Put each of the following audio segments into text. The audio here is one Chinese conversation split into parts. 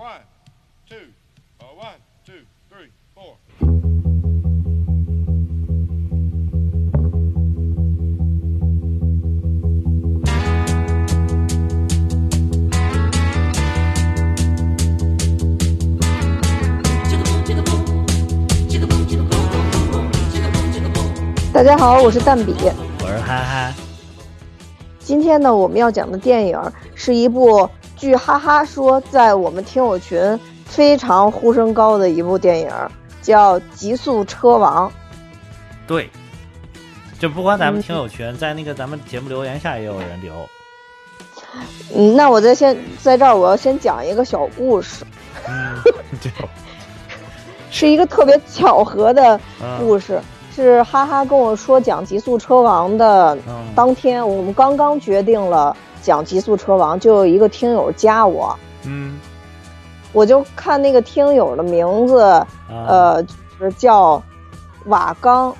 One, two, uh, one, two, three, four. 大家好，我是蛋比。今天呢，我们要讲的电影是一部据哈哈说在我们听友群非常呼声高的一部电影，叫《极速车王》。对，就不光咱们听友群，在那个咱们节目留言下也有人留。嗯，那我在先在这儿，我要先讲一个小故事，是一个特别巧合的嗯故事。是哈哈跟我说讲《极速车王》的嗯当天，我们刚刚决定了讲《极速车王》，就有一个听友加我，嗯。我就看那个听友的名字，啊。呃，就是叫瓦岗，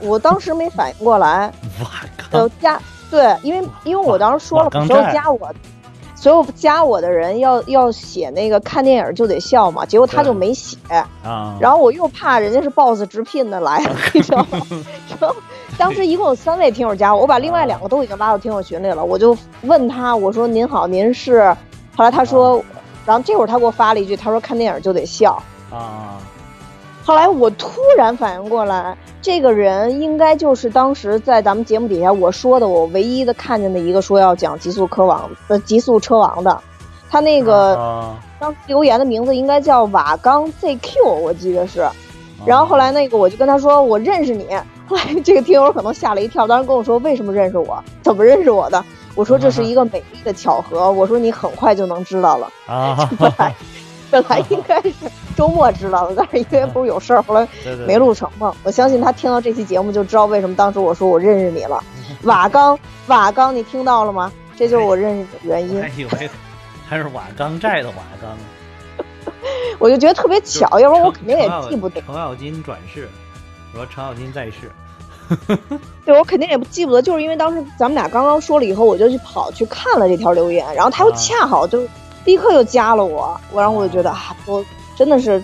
我当时没反应过来，哇靠，呃加对，因为因为我当时说了，所有加我，所有加我的人要要写那个看电影就得笑嘛，结果他就没写，啊，然后我又怕人家是 boss 直聘的来，你知道吗？然后当时一共有三位听友加我，我把另外两个都已经拉到听友群里了，我就问他，我说您好，您是？后来他说，然后这会儿他给我发了一句，他说看电影就得笑。啊后来我突然反应过来，这个人应该就是当时在咱们节目底下我说的，我唯一的看见的一个说要讲极速科王呃极速车王的，他那个啊当时留言的名字应该叫瓦岗 ZQ，我记得是。然后后来那个我就跟他说我认识你，后来 这个听友可能吓了一跳，当时跟我说为什么认识我，怎么认识我的？我说这是一个美丽的巧合，我说你很快就能知道了。啊，本来本来应该是周末知道的，但是因为不是有事儿，后来 没录成嘛。我相信他听到这期节目就知道为什么当时我说我认识你了。瓦岗，瓦岗，你听到了吗？这就是我认识的原因还。以为还是瓦岗寨的瓦岗，我就觉得特别巧，要不然我肯定也记不得。程咬金转世，我说程咬金在世，对，我肯定也不记不得，就是因为当时咱们俩刚刚说了以后，我就去跑去看了这条留言，然后他又啊恰好就立刻又加了我，我然后我就觉得啊，我真的是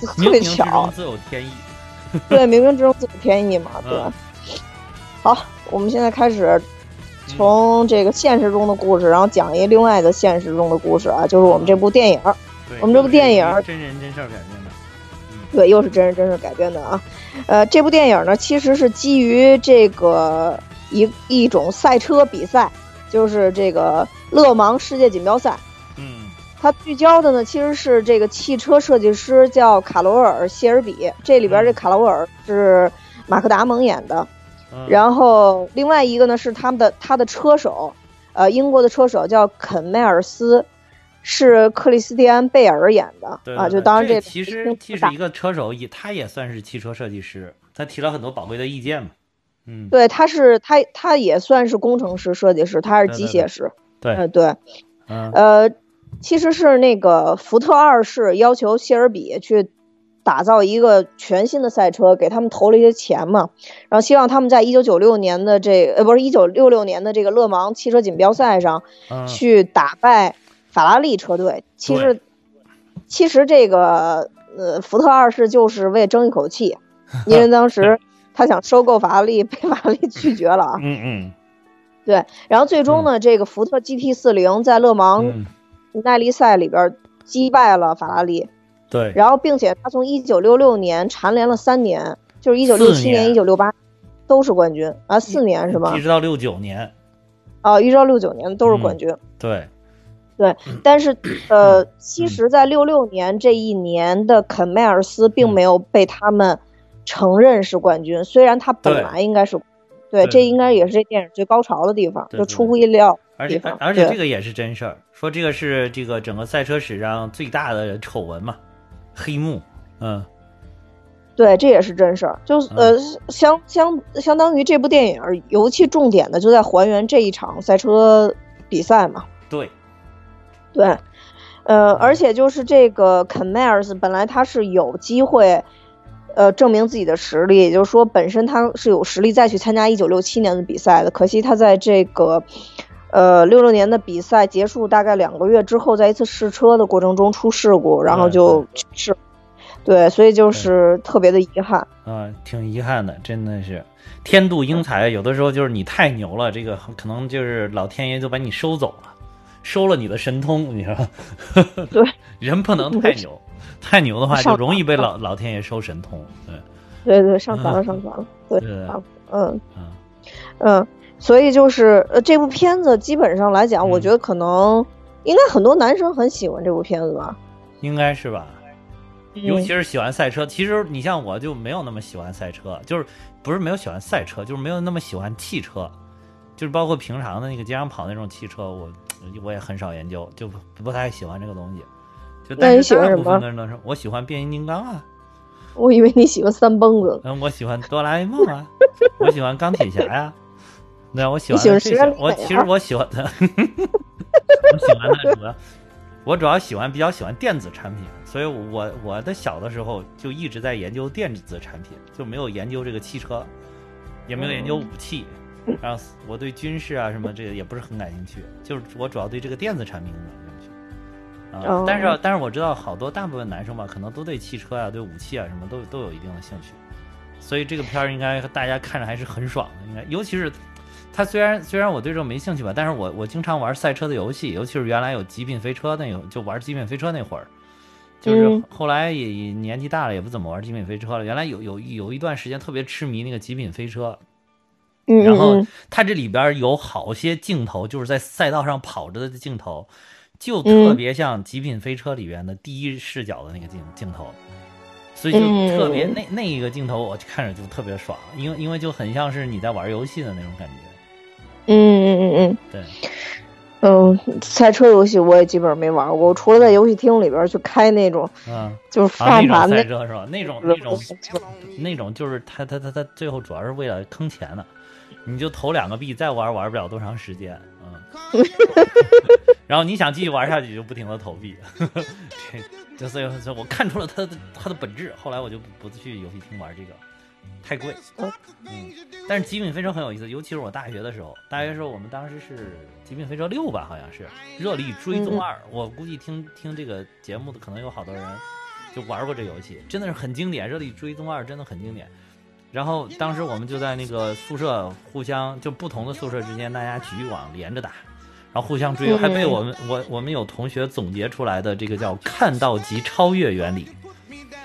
特冥冥之别巧中，自有天意。对，冥冥之中自有天意嘛，对。嗯好，我们现在开始从这个现实中的故事，然后讲一另外的现实中的故事啊，就是我们这部电影，对我们这部电影真人真事儿改编的，对，又是真人真事改编的啊。呃，这部电影呢，其实是基于这个一一种赛车比赛，就是这个勒芒世界锦标赛。嗯它聚焦的呢，其实是这个汽车设计师叫卡罗尔·谢尔比，这里边这卡罗尔是马克·达蒙演的。嗯，然后另外一个呢是他们的他的车手，呃，英国的车手叫肯迈尔斯，是克里斯蒂安贝尔演的啊。就当然这这其实其实一个车手也他也算是汽车设计师，他提了很多宝贵的意见嘛。嗯，对，他是他他也算是工程师、设计师，他是机械师。对呃，对，嗯呃，其实是那个福特二世要求谢尔比去打造一个全新的赛车，给他们投了一些钱嘛，然后希望他们在一九九六年的这呃不是一九六六年的这个勒芒汽车锦标赛上嗯去打败法拉利车队。其实，其实这个呃福特二世就是为争一口气，因为当时 他想收购法拉利，被法拉利拒绝了啊。嗯嗯对，然后最终呢，这个福特 GT 四零在勒芒嗯，耐力赛里边击败了法拉利，对，然后并且他从一九六六年蝉联了三年，就是一九六七年年、一九六八都是冠军啊，四年是吧一？直到六九年，哦，一直到六九年都是冠军。对，但是呃，其实，在六六年这一年的肯迈尔斯并没有被他们承认是冠军，虽然他本来应该是。对，对这应该也是这电影最高潮的地方，对对就出乎意料而且。而且这个也是真事儿，说这个是这个整个赛车史上最大的丑闻嘛，黑幕，嗯对，这也是真事儿。就是呃，相相相当于这部电影儿尤其重点的就在还原这一场赛车比赛嘛。对，对，呃，而且就是这个肯迈尔斯本来他是有机会，呃，证明自己的实力，也就是说本身他是有实力再去参加一九六七年的比赛的。可惜他在这个，呃，六六年的比赛结束大概两个月之后，在一次试车的过程中出事故，然后就去世。对，所以就是特别的遗憾。啊，挺遗憾的，真的是天妒英才。有的时候就是你太牛了，这个可能就是老天爷就把你收走了，收了你的神通，你说？对，人不能太牛，太牛的话就容易被老老天爷收神通。对，对对，上传了，上传了。对，嗯嗯嗯，所以就是呃，这部片子基本上来讲，我觉得可能应该很多男生很喜欢这部片子吧？应该是吧。尤其是喜欢赛车，其实你像我就没有那么喜欢赛车，就是不是没有喜欢赛车，就是没有那么喜欢汽车，就是包括平常的那个街上跑那种汽车，我我也很少研究，就不太喜欢这个东西。就那你喜欢什么？我喜欢变形金刚啊。我以为你喜欢三蹦子。嗯，我喜欢哆啦 A 梦啊，我喜欢钢铁侠呀。那，我喜欢这些。我其实我喜欢的，我喜欢的主要，我主要喜欢比较喜欢电子产品。所以，我我的小的时候就一直在研究电子产品，就没有研究这个汽车，也没有研究武器。然后，我对军事啊什么这个也不是很感兴趣，就是我主要对这个电子产品感兴趣。啊，但是但是我知道好多大部分男生吧，可能都对汽车啊、对武器啊什么都都有一定的兴趣。所以这个片儿应该大家看着还是很爽的，应该尤其是他虽然虽然我对这个没兴趣吧，但是我我经常玩赛车的游戏，尤其是原来有极品飞车那有，就玩极品飞车那会儿。就是后来也年纪大了，也不怎么玩极品飞车了。原来有有有一段时间特别痴迷那个极品飞车，然后它这里边有好些镜头，就是在赛道上跑着的镜头，就特别像极品飞车里边的第一视角的那个镜镜头，所以就特别那那一个镜头我看着就特别爽，因为因为就很像是你在玩游戏的那种感觉。嗯嗯嗯嗯，对。嗯，赛车游戏我也基本上没玩过，我除了在游戏厅里边去开那种，嗯，就是翻盘赛车是吧？那种那种 那种就是他他他他最后主要是为了坑钱的，你就投两个币再玩玩不了多长时间，嗯，然后你想继续玩下去就不停的投币，这所以我看出了它的它的本质，后来我就不去游戏厅玩这个。太贵，嗯，但是极品飞车很有意思，尤其是我大学的时候，大学时候我们当时是极品飞车六吧，好像是热力追踪二，我估计听听这个节目的可能有好多人就玩过这游戏，真的是很经典，热力追踪二真的很经典。然后当时我们就在那个宿舍互相就不同的宿舍之间，大家局域网连着打，然后互相追，还被我们我我们有同学总结出来的这个叫看到即超越原理。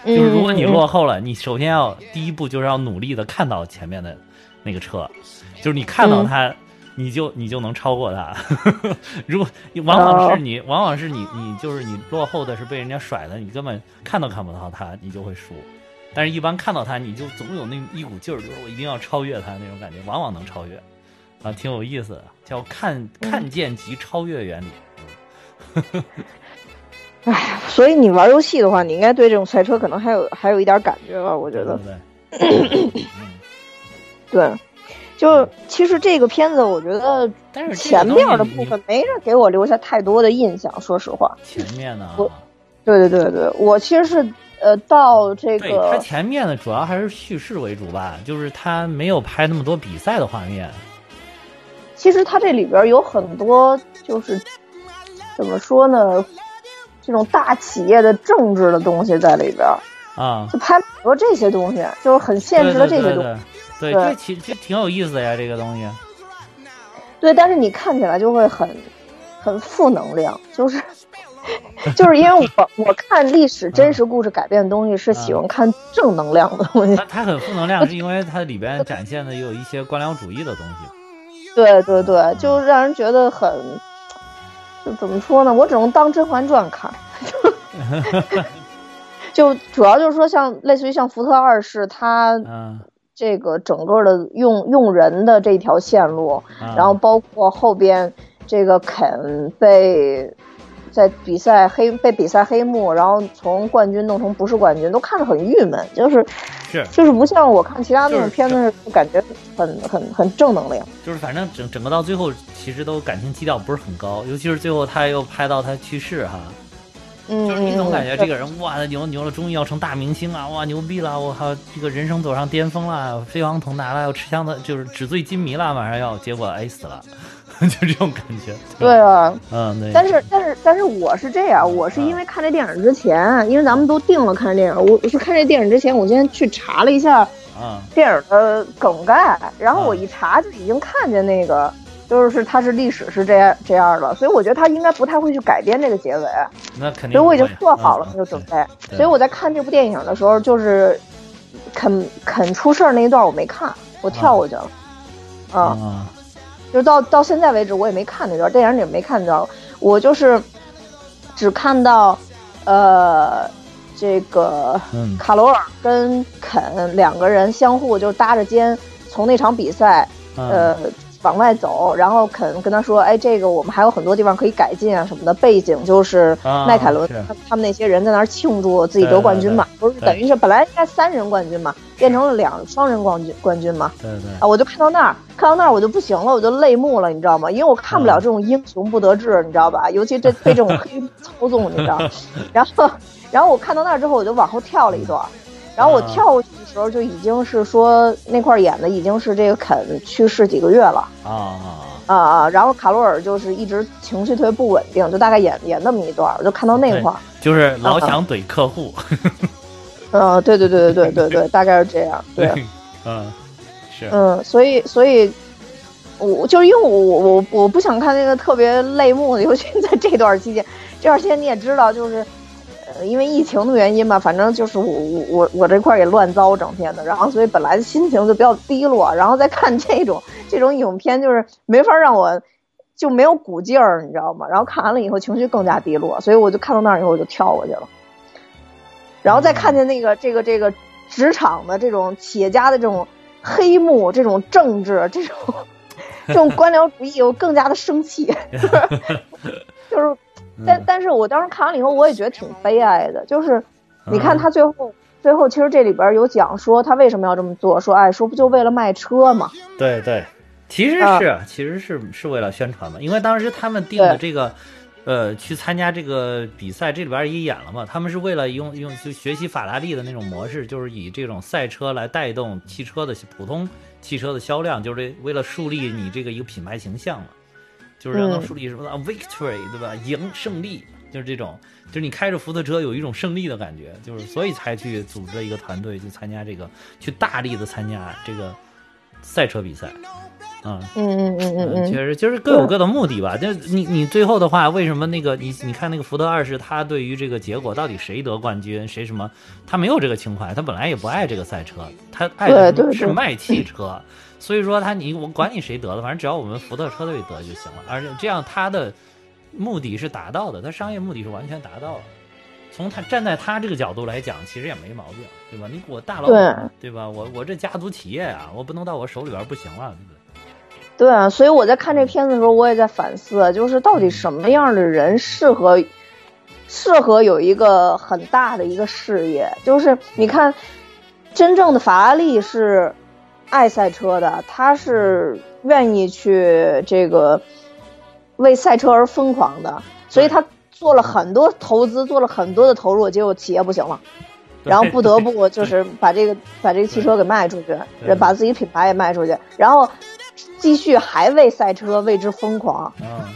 就是如果你落后了，你首先要第一步就是要努力的看到前面的那个车，就是你看到它，你就你就能超过它。如果往往是你，往往是你，你就是你落后的是被人家甩的，你根本看都看不到它，你就会输。但是，一般看到它，你就总有那一股劲儿，就是我一定要超越它那种感觉，往往能超越。啊，挺有意思的，叫看看见即超越原理。唉，所以你玩游戏的话，你应该对这种赛车可能还有还有一点感觉吧？我觉得。对，对 就其实这个片子，我觉得但是前面的部分没人给我留下太多的印象，说实话。前面呢？对对对对，我其实是呃到这个。它前面的主要还是叙事为主吧，就是它没有拍那么多比赛的画面。其实它这里边有很多，就是怎么说呢？这种大企业的政治的东西在里边啊，就拍很多这些东西，就是很现实的这些东西。对，这其实挺有意思的呀，这个东西。对，但是你看起来就会很很负能量，就是 就是因为我 我看历史真实故事改变的东西是喜欢看正能量的东西。它它很负能量，是因为它里边展现的也有一些官僚主义的东西。对对对，就让人觉得很。就怎么说呢？我只能当《甄嬛传》看，就主要就是说，像类似于像福特二世，他这个整个的用用人的这条线路，然后包括后边这个肯被在比赛黑被比赛黑幕，然后从冠军弄成不是冠军，都看着很郁闷，就是。是，就是不像我看其他那种片子，感觉很很很正能量。就是反正整整个到最后，其实都感情基调不是很高，尤其是最后他又拍到他去世哈，嗯，就是你总感觉这个人哇，牛牛了，终于要成大明星了，哇，牛逼了，我靠，这个人生走上巅峰了，飞黄腾达了，要吃香的，就是纸醉金迷了，马上要，结果哎死了，就这种感觉。对啊，嗯，对。但是但是但是我是这样，我是因为看这电影之前，因为咱们都定了看这电影，我是看这电影之前，我今天去查了一下啊电影的梗概，然后我啊一查就已经看见那个。就是它是历史是这样这样的，所以我觉得他应该不太会去改编这个结尾，那肯定。所以我已经做好了嗯那个准备。对所以我在看这部电影的时候，就是肯肯出事儿那一段我没看，我跳过去了。啊，啊就到到现在为止我也没看那段，电影里没看那段，我就是只看到呃这个嗯。卡罗尔跟肯两个人相互就搭着肩从那场比赛嗯。呃往外走，然后肯跟他说：“哎，这个我们还有很多地方可以改进啊什么的。”背景就是啊迈凯伦是他他们那些人在那儿庆祝自己得冠军嘛，不是等于是本来应该三人冠军嘛，变成了两双人冠军冠军嘛。对对啊，我就看到那儿，看到那儿我就不行了，我就泪目了，你知道吗？因为我看不了这种英雄不得志，你知道吧？尤其这被这种 黑操纵，你知道。然后，然后我看到那儿之后，我就往后跳了一段，然后我啊跳过去的时候，就已经是说那块儿演的已经是这个肯去世几个月了啊啊啊啊，然后卡罗尔就是一直情绪特别不稳定，就大概演演那么一段，我就看到那块儿。就是老想怼客户。嗯、对对对对对对对，大概是这样。对，嗯，是。嗯，所以所以，我就是因为我我我我不想看那个特别泪目的，尤其在这段期间，这段期间你也知道，就是呃因为疫情的原因嘛，反正就是我我我我这块也乱糟整天的，然后所以本来心情就比较低落，然后再看这种这种影片，就是没法让我就没有鼓劲儿，你知道吗？然后看完了以后情绪更加低落，所以我就看到那儿以后我就跳过去了，然后再看见那个这个这个职场的这种企业家的这种黑幕、这种政治、这种 这种官僚主义，我更加的生气，就是，但但是我当时看完了以后，我也觉得挺悲哀的，就是你看嗯他最后。最后，其实这里边有讲说他为什么要这么做，说哎，说不就为了卖车嘛？对对，其实啊。是、其实是是为了宣传嘛，因为当时他们定的这个，呃，去参加这个比赛，这里边也演了嘛，他们是为了用用就学习法拉利的那种模式，就是以这种赛车来带动汽车的普通汽车的销量，就是为了树立你这个一个品牌形象嘛，就是让它嗯树立什么、啊 victory 对吧？赢胜利。就是这种，就是你开着福特车有一种胜利的感觉，就是所以才去组织了一个团队去参加这个，去大力的参加这个赛车比赛，啊、嗯嗯嗯嗯嗯，确实就是各有各的目的吧。就你你最后的话，为什么那个你你看那个福特二世，他对于这个结果到底谁得冠军，谁什么，他没有这个情怀，他本来也不爱这个赛车，他爱的是卖汽车。所以说他你我管你谁得了，反正只要我们福特车队得就行了。而且这样他的目的是达到的，他商业目的是完全达到了。从他站在他这个角度来讲，其实也没毛病，对吧？你我大老板，对吧？我我这家族企业啊，我不能到我手里边不行了，对不对？对啊，所以我在看这片子的时候，我也在反思，就是到底什么样的人适合适合有一个很大的一个事业？就是你看，真正的法拉利是爱赛车的，他是愿意去这个为赛车而疯狂的，所以他做了很多投资，做了很多的投入，结果企业不行了。然后不得不 就是把这个把这个汽车给卖出去，对把自己品牌也卖出去，然后继续还为赛车为之疯狂，啊，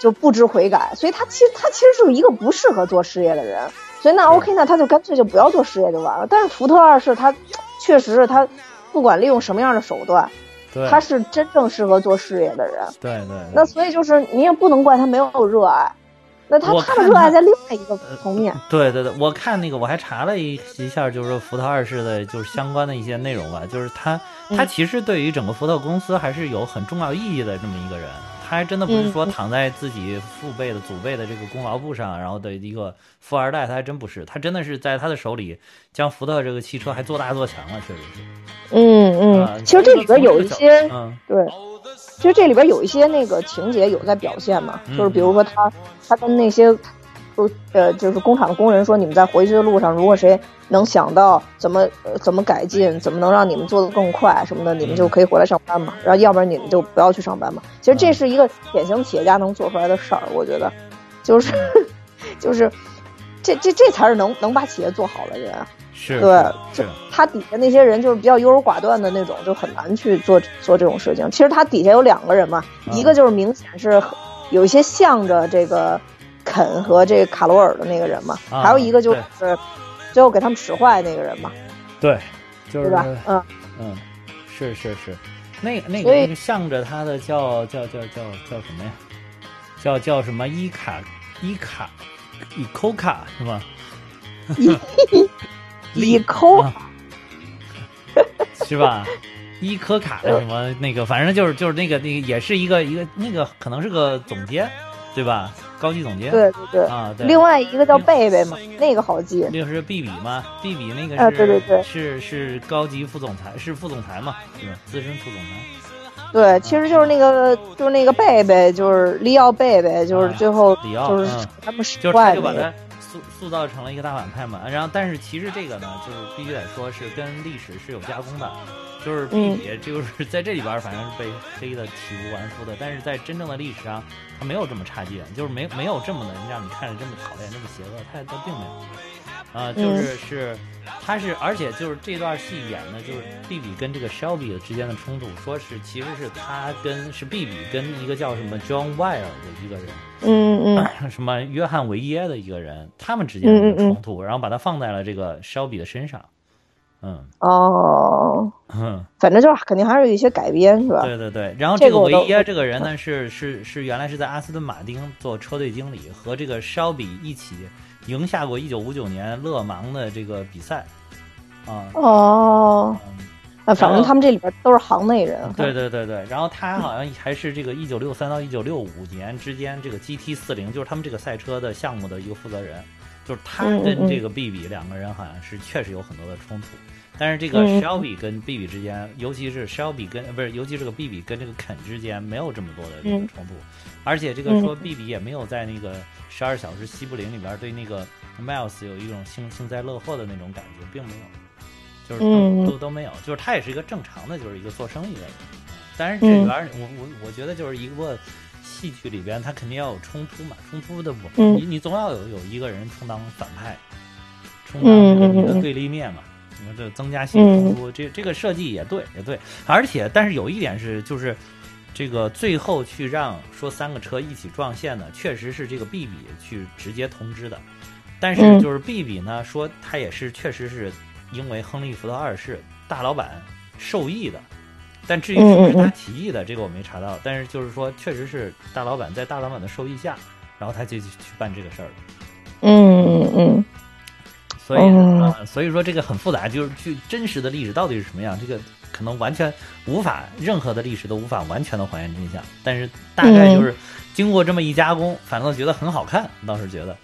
就不知悔改。所以他其实他其实是一个不适合做事业的人。所以那 OK，那他就干脆就不要做事业就完了。但是福特二世他确实是他不管利用什么样的手段，对，他是真正适合做事业的人。对对，那所以就是你也不能怪他没有热爱，那他他的热爱在另外一个层面。对对对，我看那个我还查了一一下，就是说福特二世的，就是相关的一些内容吧。就是他他嗯其实对于整个福特公司还是有很重要意义的这么一个人。他还真的不是说嗯躺在自己父辈的祖辈的这个功劳簿上，然后的一个富二代，他还真不是。他真的是在他的手里将福特这个汽车还做大做强了，确实是。嗯啊嗯，其实这里边有一些嗯对，其实这里边有一些那个情节有在表现嘛，嗯就是比如说他他跟那些不呃就是工厂的工人说，你们在回去的路上，如果谁能想到怎么呃怎么改进，怎么能让你们做得更快什么的，你们就可以回来上班嘛，然后要不然你们就不要去上班嘛。其实这是一个典型企业家能做出来的事儿，我觉得，就是 就是这这这才是能能把企业做好的人。是，对，这他底下那些人就是比较优柔寡断的那种，就很难去做做这种事情。其实他底下有两个人嘛，一个就是明显是有一些向着这个肯和这个卡罗尔的那个人嘛，还有一个就是最后给他们使坏那个人嘛。对，就是对吧？嗯嗯，是是是，那个那个那个向着他的叫叫叫叫叫什么呀？叫叫什么伊卡伊卡伊科卡是吗？伊抠，是吧？伊科卡什么那个，反正就是就是那个那个，也是一个一个那个，可能是个总监，对吧？高级总监。对对对啊，对。另外一个叫贝贝嘛，那个好记。那个是比比嘛？比比那个是，对对对，是是高级副总裁，是副总裁嘛？是资深副总裁。对，其实就是那个就是那个贝贝，就是利奥贝贝，就是最后就是他们使坏的。塑塑造成了一个大反派嘛，然后但是其实这个呢，就是必须得说是跟历史是有加工的，就是比比就是在这里边反正是被黑的体无完肤的，但是在真正的历史上他没有这么差劲，就是没没有这么的让你看着这么讨厌这么邪恶，他他并没有，啊，就是是他是而且就是这段戏演的就是比比跟这个 Shelby 之间的冲突，说是其实是他跟是比比跟一个叫什么 John Wire 的一个人。嗯嗯，什么约翰维耶的一个人，他们之间的冲突，然后把它放在了这个 Shelby 的身上。嗯哦，嗯，反正就是肯定还是有一些改编，是吧？对对对。然后这个维耶这个人呢，是是是原来是在阿斯顿马丁做车队经理，和这个肖比一起赢下过一九五九年勒芒的这个比赛。啊哦。那反正他们这里边都是行内人。对对对对，然后他好像还是这个一九六三到一九六五年之间这个 GT 四零，就是他们这个赛车的项目的一个负责人，就是他跟这个 B B 两个人好像是确实有很多的冲突，但是这个 Shelby 跟 B B 之间，尤其是 Shelby 跟不是，尤其是个 B B 跟这个肯之间没有这么多的这个冲突，而且这个说 B B 也没有在那个十二小时西部林里边对那个 Miles 有一种幸幸灾乐祸的那种感觉，并没有。就是都都都没有，就是他也是一个正常的，就是一个做生意的人。但是这里边，我我我觉得就是一个戏剧里边，他肯定要有冲突嘛，冲突的不，你你总要有有一个人充当反派，充当这个你的对立面嘛。这增加戏剧冲突，这这个设计也对也对。而且，但是有一点是，就是这个最后去让说三个车一起撞线的，确实是这个 B 比去直接通知的。但是就是 B 比呢，说他也是确实是。因为亨利·福特二世大老板受益的，但至于是不是他提议的，这个我没查到。但是就是说，确实是大老板在大老板的授意下，然后他就去办这个事儿了。嗯嗯嗯。所以啊，所以说这个很复杂，就是去真实的历史到底是什么样，这个可能完全无法，任何的历史都无法完全的还原真相。但是大概就是经过这么一加工，反倒觉得很好看，倒是觉得，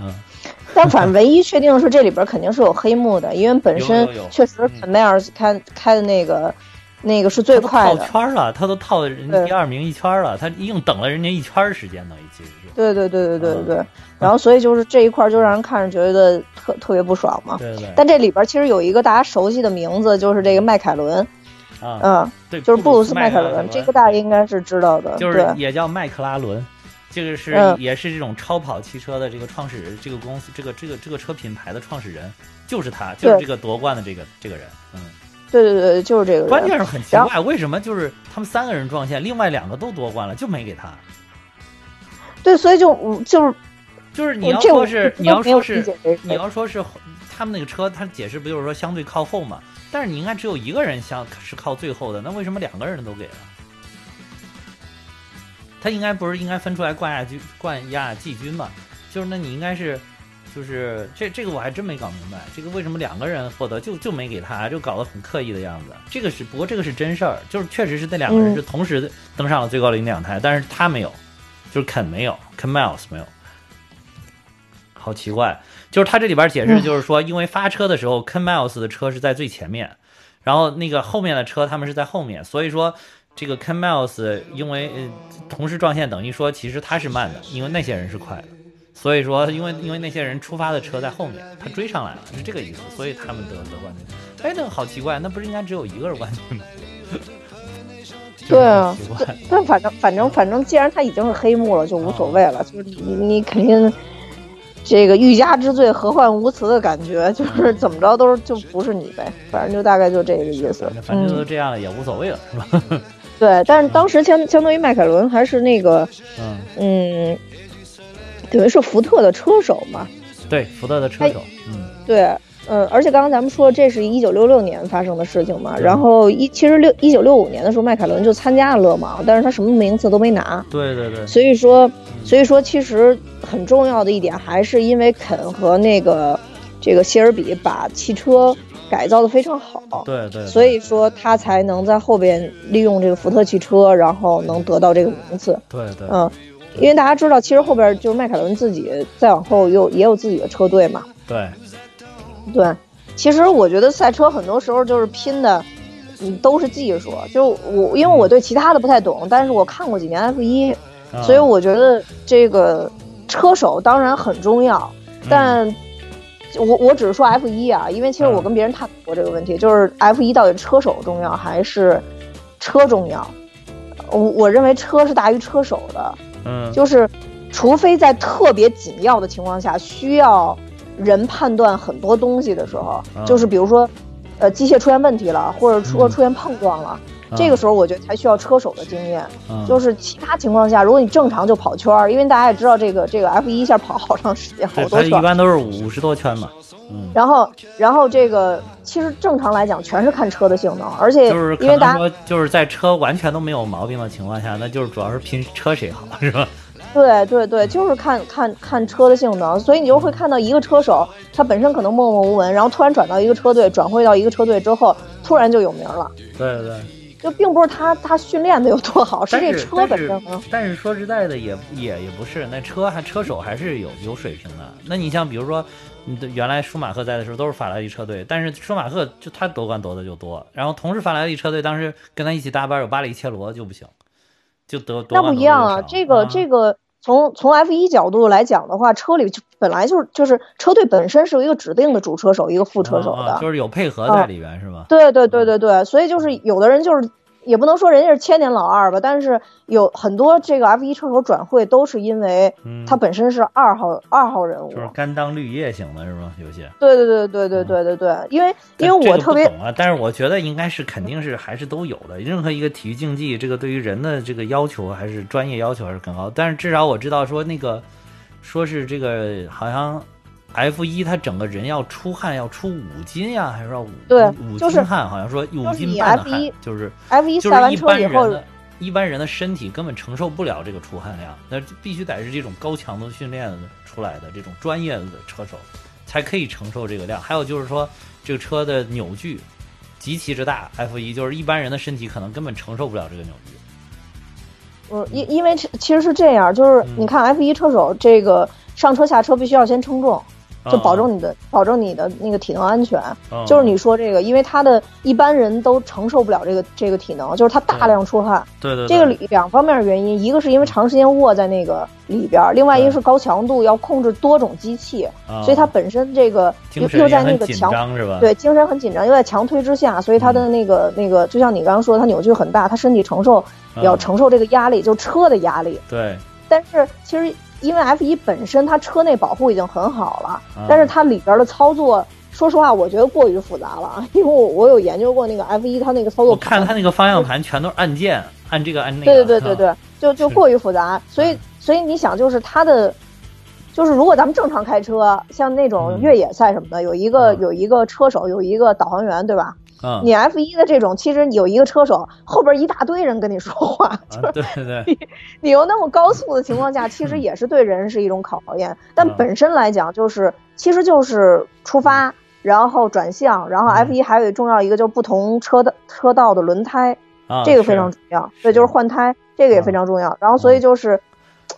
嗯。但反正唯一确定的是，这里边肯定是有黑幕的，因为本身确实肯迈尔开开的那个那个是最快的。套圈了，他都套人家第二名一圈了，他硬等了人家一圈时间呢，其实是。对对对对对对对。然后所以就是这一块就让人看着觉得特特别不爽嘛。对对。但这里边其实有一个大家熟悉的名字，就是这个迈凯伦。啊。嗯，对，就是布鲁斯迈凯伦，这个大家应该是知道的。就是也叫麦克拉伦。这个是也是这种超跑汽车的这个创始人，这个公司这个这个这个车品牌的创始人就是他，就是这个夺冠的这个这个人，嗯，对对对，就是这个。关键是很奇怪，为什么就是他们三个人撞线，另外两个都夺冠了，就没给他？对，所以就就是就是你要说是你要说是你要说是他们那个车，他解释不就是说相对靠后嘛？但是你应该只有一个人相是靠最后的，那为什么两个人都给了？他应该不是应该分出来冠亚军、冠亚季军嘛？就是那你应该是，就是这这个我还真没搞明白，这个为什么两个人获得就就没给他，就搞得很刻意的样子。这个是不过这个是真事儿，就是确实是那两个人是同时登上了最高领奖台，但是他没有，就是肯没有，肯 Miles 没有，好奇怪。就是他这里边解释就是说，因为发车的时候肯 Miles 的车是在最前面，然后那个后面的车他们是在后面，所以说。这个 Ken Miles 因为呃同时撞线，等于说其实他是慢的，因为那些人是快的，所以说因为因为那些人出发的车在后面，他追上来了，是这个意思，所以他们得得冠军。哎，那个好奇怪，那不是应该只有一个人冠军吗？对啊，但反正反正反正，既然他已经是黑幕了，就无所谓了，就是你你肯定这个欲加之罪，何患无辞的感觉，就是怎么着都是就不是你呗，反正就大概就这个意思。反正都嗯，这样了，也无所谓了，是吧？对，但是当时相相当于迈凯伦还是那个，嗯，嗯，等于是福特的车手嘛，对，福特的车手，嗯。对，嗯，而且刚刚咱们说这是一九六六年发生的事情嘛，然后一其实六一九六五年的时候，迈凯伦就参加了勒芒，但是他什么名次都没拿，对对对，所以说，所以说其实很重要的一点还是因为肯和那个这个谢尔比把汽车改造的非常好，对对，所以说他才能在后边利用这个福特汽车，然后能得到这个名次，对对，嗯。因为大家知道，其实后边就是迈凯伦自己再往后又也有自己的车队嘛，对，对，其实我觉得赛车很多时候就是拼的，嗯，都是技术。就我，因为我对其他的不太懂，但是我看过几年 F 一、啊所以我觉得这个车手当然很重要，但我我只是说 F 一啊，因为其实我嗯。跟别人探讨过这个问题，就是 F 一到底车手重要还是车重要？我我认为车是大于车手的，嗯，就是除非在特别紧要的情况下，需要人判断很多东西的时候，嗯。就是比如说，呃，机械出现问题了，或者说嗯。出现碰撞了，嗯这个时候我觉得才需要车手的经验。嗯就是其他情况下，如果你正常就跑圈儿，因为大家也知道这个这个 F 一一下跑好长时间，好多圈儿。般都是五十多圈嘛，嗯，然后，然后这个其实正常来讲，全是看车的性能，而且就是因为大家就是在车完全都没有毛病的情况下，那就是主要是拼车谁好，是吧？对对对，就是看看看车的性能，所以你就会看到一个车手，他本身可能默默无闻，然后突然转到一个车队，转会到一个车队之后，突然就有名了。对对对。就并不是他他训练的有多好，是这车本身但啊是。说实在的也，也也不是，那车还车手还是有有水平的。那你像比如说，原来舒马赫在的时候都是法拉利车队，但是舒马赫就他夺冠夺的就多，然后同时法拉利车队当时跟他一起搭班有巴里切罗就不行，就得夺那冠不一样啊，这个这个从从 F 一角度来讲的话，车里就本来就是就是车队本身是有一个指定的主车手，一个副车手的。啊就是有配合在里边、是吧？对对对对对，所以就是有的人就是也不能说人家是千年老二吧，但是有很多这个 F 一车手转会都是因为嗯他本身是二号二号人物。就是甘当绿叶型的是吗？有些。对对对对对对对对，因为因为我特别不懂啊，但是我觉得应该是肯定是还是都有的。任何一个体育竞技，这个对于人的这个要求还是专业要求还是很高。但是至少我知道说那个，说是这个好像 F 一他整个人要出汗要出五斤呀，还是要五对五就是斤汗？好像说五斤半的 F1 汗，就是 F 一就是一赛完车以后，般人的。一般人的身体根本承受不了这个出汗量，那必须得是这种高强度训练出来的这种专业的车手，才可以承受这个量。还有就是说，这个车的扭矩极其之大，F 一就是一般人的身体可能根本承受不了这个扭矩。嗯，因因为其其实是这样，就是嗯你看 F 一车手这个上车下车必须要先称重，就保证你的保证你的那个体能安全。嗯就是你说这个，因为他的一般人都承受不了这个这个体能，就是他大量出汗。对。对对这个里两方面原因，一个是因为长时间卧在那个里边儿，另外一个是高强度要控制多种机器，啊。所以他本身这个又又在那个强？对，精神很紧张，又在强推之下，所以他的那个、那个，就像你刚刚说，他扭矩很大，他身体承受嗯。要承受这个压力，就车的压力。对。但是其实因为 F 一本身它车内保护已经很好了，嗯但是它里边的操作，说实话，我觉得过于复杂了，因为我我有研究过那个 F 一它那个操作我看盘他那个方向盘全都是按键，按这个按那个。对对对对啊对，就就过于复杂，所以所以你想，就是它的，就是如果咱们正常开车，像那种嗯越野赛什么的，有一个嗯有一个车手，有一个导航员，对吧？嗯你 F 一的这种，其实有一个车手，后边一大堆人跟你说话，啊对对对，你又那么高速的情况下，其实也是对人是一种考验。但嗯本身来讲，就是其实就是出发，然后转向，然后嗯 F 一还有一重要一个就是不同车的车道的轮胎，啊这个非常重要。对，就是换胎，这个也非常重要。然后所以就是。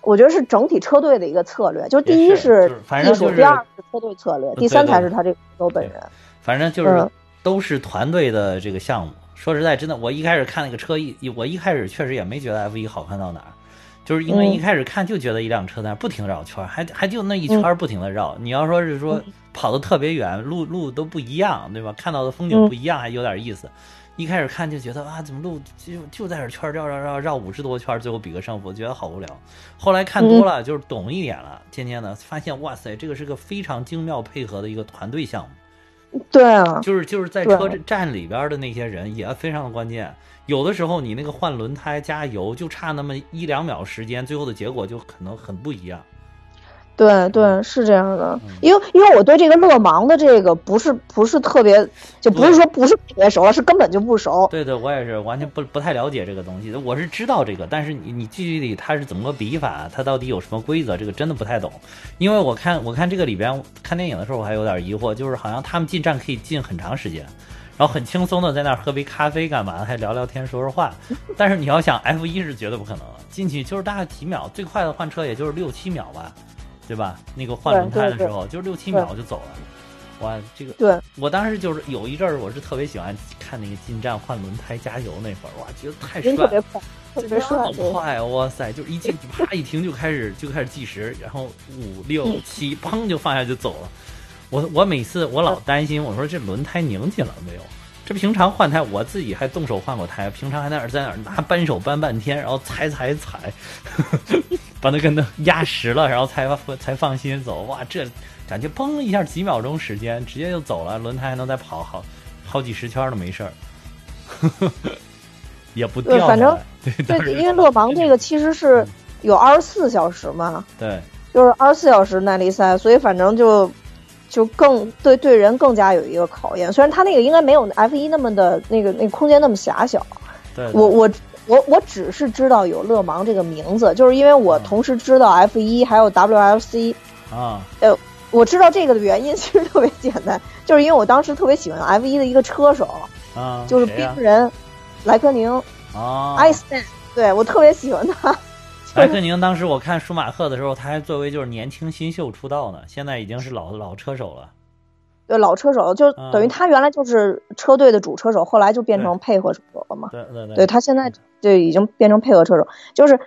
我觉得是整体车队的一个策略，就是第一是技术，正就是第二是车队策略，第三才是他这个车手本人。反正就是嗯都是团队的这个项目。说实在，真的，我一开始看那个车一，我一开始确实也没觉得 F 一好看到哪儿，就是因为嗯一开始看就觉得一辆车在那不停绕圈儿，还还就那一圈儿不停的绕。你要说是说嗯跑的特别远，路路都不一样，对吧？看到的风景嗯不一样，还有点意思。一开始看就觉得啊，怎么路就就在这圈儿绕绕绕绕五十多圈儿，最后比个胜负，觉得好无聊。后来看多了，就是懂一点了，渐渐的发现，哇塞，这个是个非常精妙配合的一个团队项目。对啊，就是就是在车站里边的那些人也非常的关键。有的时候你那个换轮胎加油就差那么一两秒时间，最后的结果就可能很不一样。对对，是这样的嗯，因为因为我对这个勒芒的这个不是不是特别，就不是说不是特别熟了，是根本就不熟。对对，我也是完全不不太了解这个东西。我是知道这个，但是你你具体它是怎么个比法，它到底有什么规则，这个真的不太懂。因为我看我看这个里边看电影的时候，我还有点疑惑，就是好像他们进站可以进很长时间。然后很轻松的在那儿喝杯咖啡干嘛，还聊聊天说说话。但是你要想 F 一是绝对不可能的，进去就是大概几秒，最快的换车也就是六七秒吧，对吧？那个换轮胎的时候就是六七秒就走了。哇，这个对，我当时就是有一阵儿，我是特别喜欢看那个进站换轮胎加油那会儿，哇，觉得太帅特别。快，特别帅好。快，哇塞！就是一进啪一停就开始就开始计时，然后五六七，砰就放下就走了。我我每次我老担心，我说这轮胎拧紧了没有？这平常换胎我自己还动手换过胎，平常还在那儿在那儿拿扳手扳半天，然后踩踩踩，把那个那压实了，然后才才放心走。哇，这感觉嘣一下几秒钟时间直接就走了，轮胎还能再跑好好几十圈都没事儿，也不掉反正对因为勒芒这个其实是有二十四小时嘛，对。就是二十四小时耐力赛，所以反正就就更对对人更加有一个考验。虽然它那个应该没有 F 一那么的那个那个空间那么狭小，对，我我我我只是知道有勒芒这个名字，就是因为我嗯同时知道 F 一还有 WLC。啊我知道这个的原因其实特别简单，就是因为我当时特别喜欢 F 一的一个车手，啊，就是冰人莱科宁啊，，Iceman，对我特别喜欢他。莱克宁当时我看舒马赫的时候，他还作为就是年轻新秀出道呢，现在已经是老老车手了。对老车手，就嗯等于他原来就是车队的主车手，后来就变成配合车手了嘛。对对对。对他现在就已经变成配合车手，就是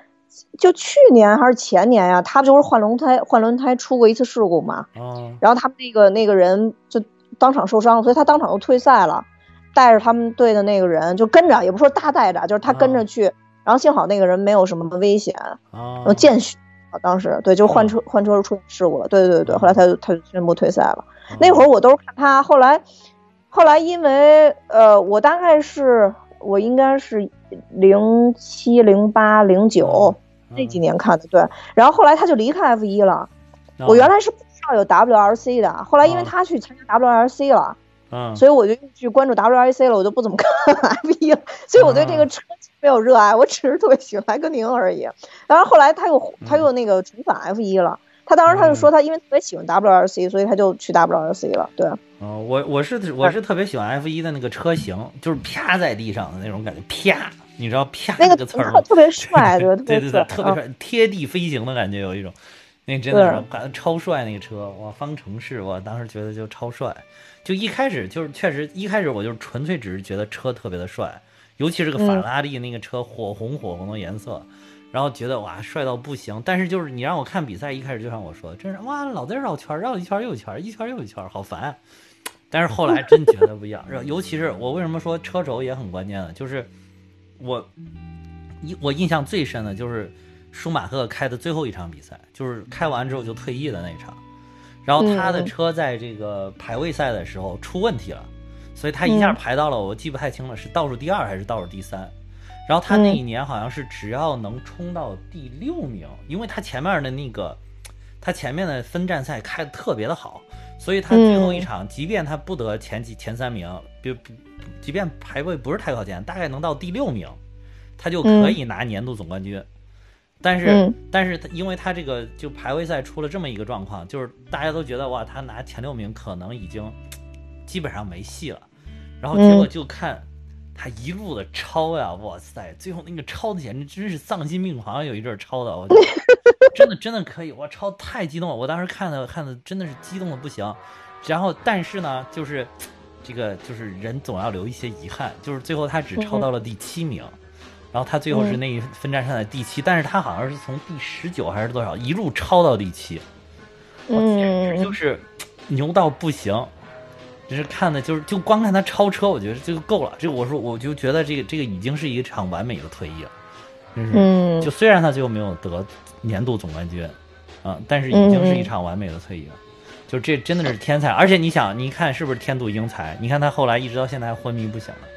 就去年还是前年呀、他就是换轮胎换轮胎出过一次事故嘛，哦然后他们那个那个人就当场受伤了，所以他当场就退赛了，带着他们队的那个人就跟着，也不说大带着，就是他跟着去，然后幸好那个人没有什么危险，然哦后见血。当时对，就换车换车出事故了，对对对对，后来他就他就宣布退赛了。那会儿我都是看他，后来后来因为呃，我大概是我应该是零七零八零九嗯那几年看的，对。然后后来他就离开 F 一了，哦我原来是不知道有 WRC 的，后来因为哦他去参加 WRC 了，嗯。所以我就去关注 WRC 了，我就不怎么看 F 一了，所以我对这个车没有热爱，我只是特别喜欢莱格宁而已。然后后来他又他又那个重返 F 一了。他当时他就说他因为特别喜欢 WRC，所以他就去 WRC 了。对，哦，我我是我是特别喜欢 F 一的那个车型，就是啪在地上的那种感觉，啪，你知道啪那个词儿吗？特别 帅，对，特对对特别帅，贴地飞行的感觉，有一种，那真的是感觉超帅那个车，哇，方程式，我当时觉得就超帅。就一开始就是确实一开始我就纯粹只是觉得车特别的帅，尤其是个法拉利那个车火红火红的颜色，然后觉得哇帅到不行。但是就是你让我看比赛，一开始就像我说的，真是哇老在绕圈，绕一圈又一圈，一圈又一圈，好烦。但是后来真觉得 不一样，尤其是我为什么说车轴也很关键呢？就是我印我印象最深的就是舒马赫开的最后一场比赛，就是开完之后就退役的那一场。然后他的车在这个排位赛的时候出问题了，所以他一下排到了，我记不太清了，是倒数第二还是倒数第三。然后他那一年好像是只要能冲到第六名，因为他前面的那个，他前面的分站赛开的特别的好，所以他最后一场，即便他不得前几前三名，比如即便排位不是太靠前，大概能到第六名，他就可以拿年度总冠军。但是，嗯但是他因为他这个就排位赛出了这么一个状况，就是大家都觉得哇，他拿前六名可能已经基本上没戏了，然后结果就看他一路的超呀，哇塞，最后那个超的简直真是丧心病狂，有一阵超的，我觉得 真的真的可以，我，超太激动了，我当时看的看的真的是激动的不行，然后但是呢，就是这个就是人总要留一些遗憾，就是最后他只超到了第七名。然后他最后是那一分站上的第七，但是他好像是从第十九还是多少一路超到第七，嗯，就是牛到不行。就是看的，就是就光看他超车，我觉得就够了。这个我说，我就觉得这个这个已经是一场完美的退役了。就是，嗯就虽然他最后没有得年度总冠军，啊，但是已经是一场完美的退役了。就这真的是天才，而且你想，你看是不是天妒英才？你看他后来一直到现在还昏迷不醒呢。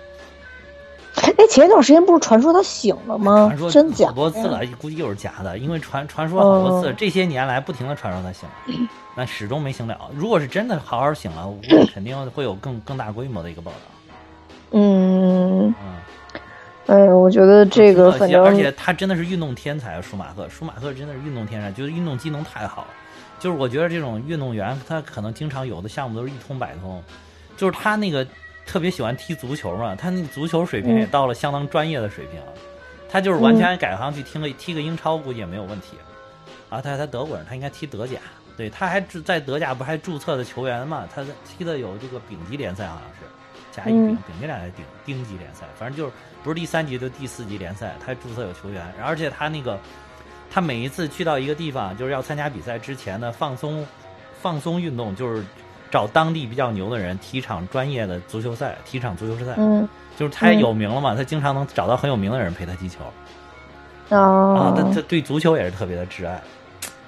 哎，前一段时间不是传说他醒了吗传？说真假好？多次了，估计又是假的，因为传传说好多次，这些年来不停的传说他醒了，但始终没醒了。如果是真的好好醒了，我 肯定会有更更大规模的一个报道。嗯，嗯，哎，我觉得这个反正而且他真的是运动天才，舒马赫，舒马赫真的是运动天才，就是运动机能太好了。就是我觉得这种运动员，他可能经常有的项目都是一通百通，就是他那个特别喜欢踢足球嘛，他那足球水平也嗯到了相当专业的水平了。他就是完全改行去踢个踢个英超，估计也没有问题。啊，他他德国人，他应该踢德甲，对，他还注在德甲不还注册的球员嘛？他踢的有这个丙级联赛，好像是甲乙丙嗯丙级联赛、顶丁级联赛，反正就是不是第三级就第四级联赛，他注册有球员，而且他那个他每一次去到一个地方，就是要参加比赛之前的放松放松运动，就是找当地比较牛的人踢场专业的足球赛，踢场足球赛，嗯就是他有名了嘛，他经常能找到很有名的人陪他踢球。哦啊，，他他对足球也是特别的挚爱。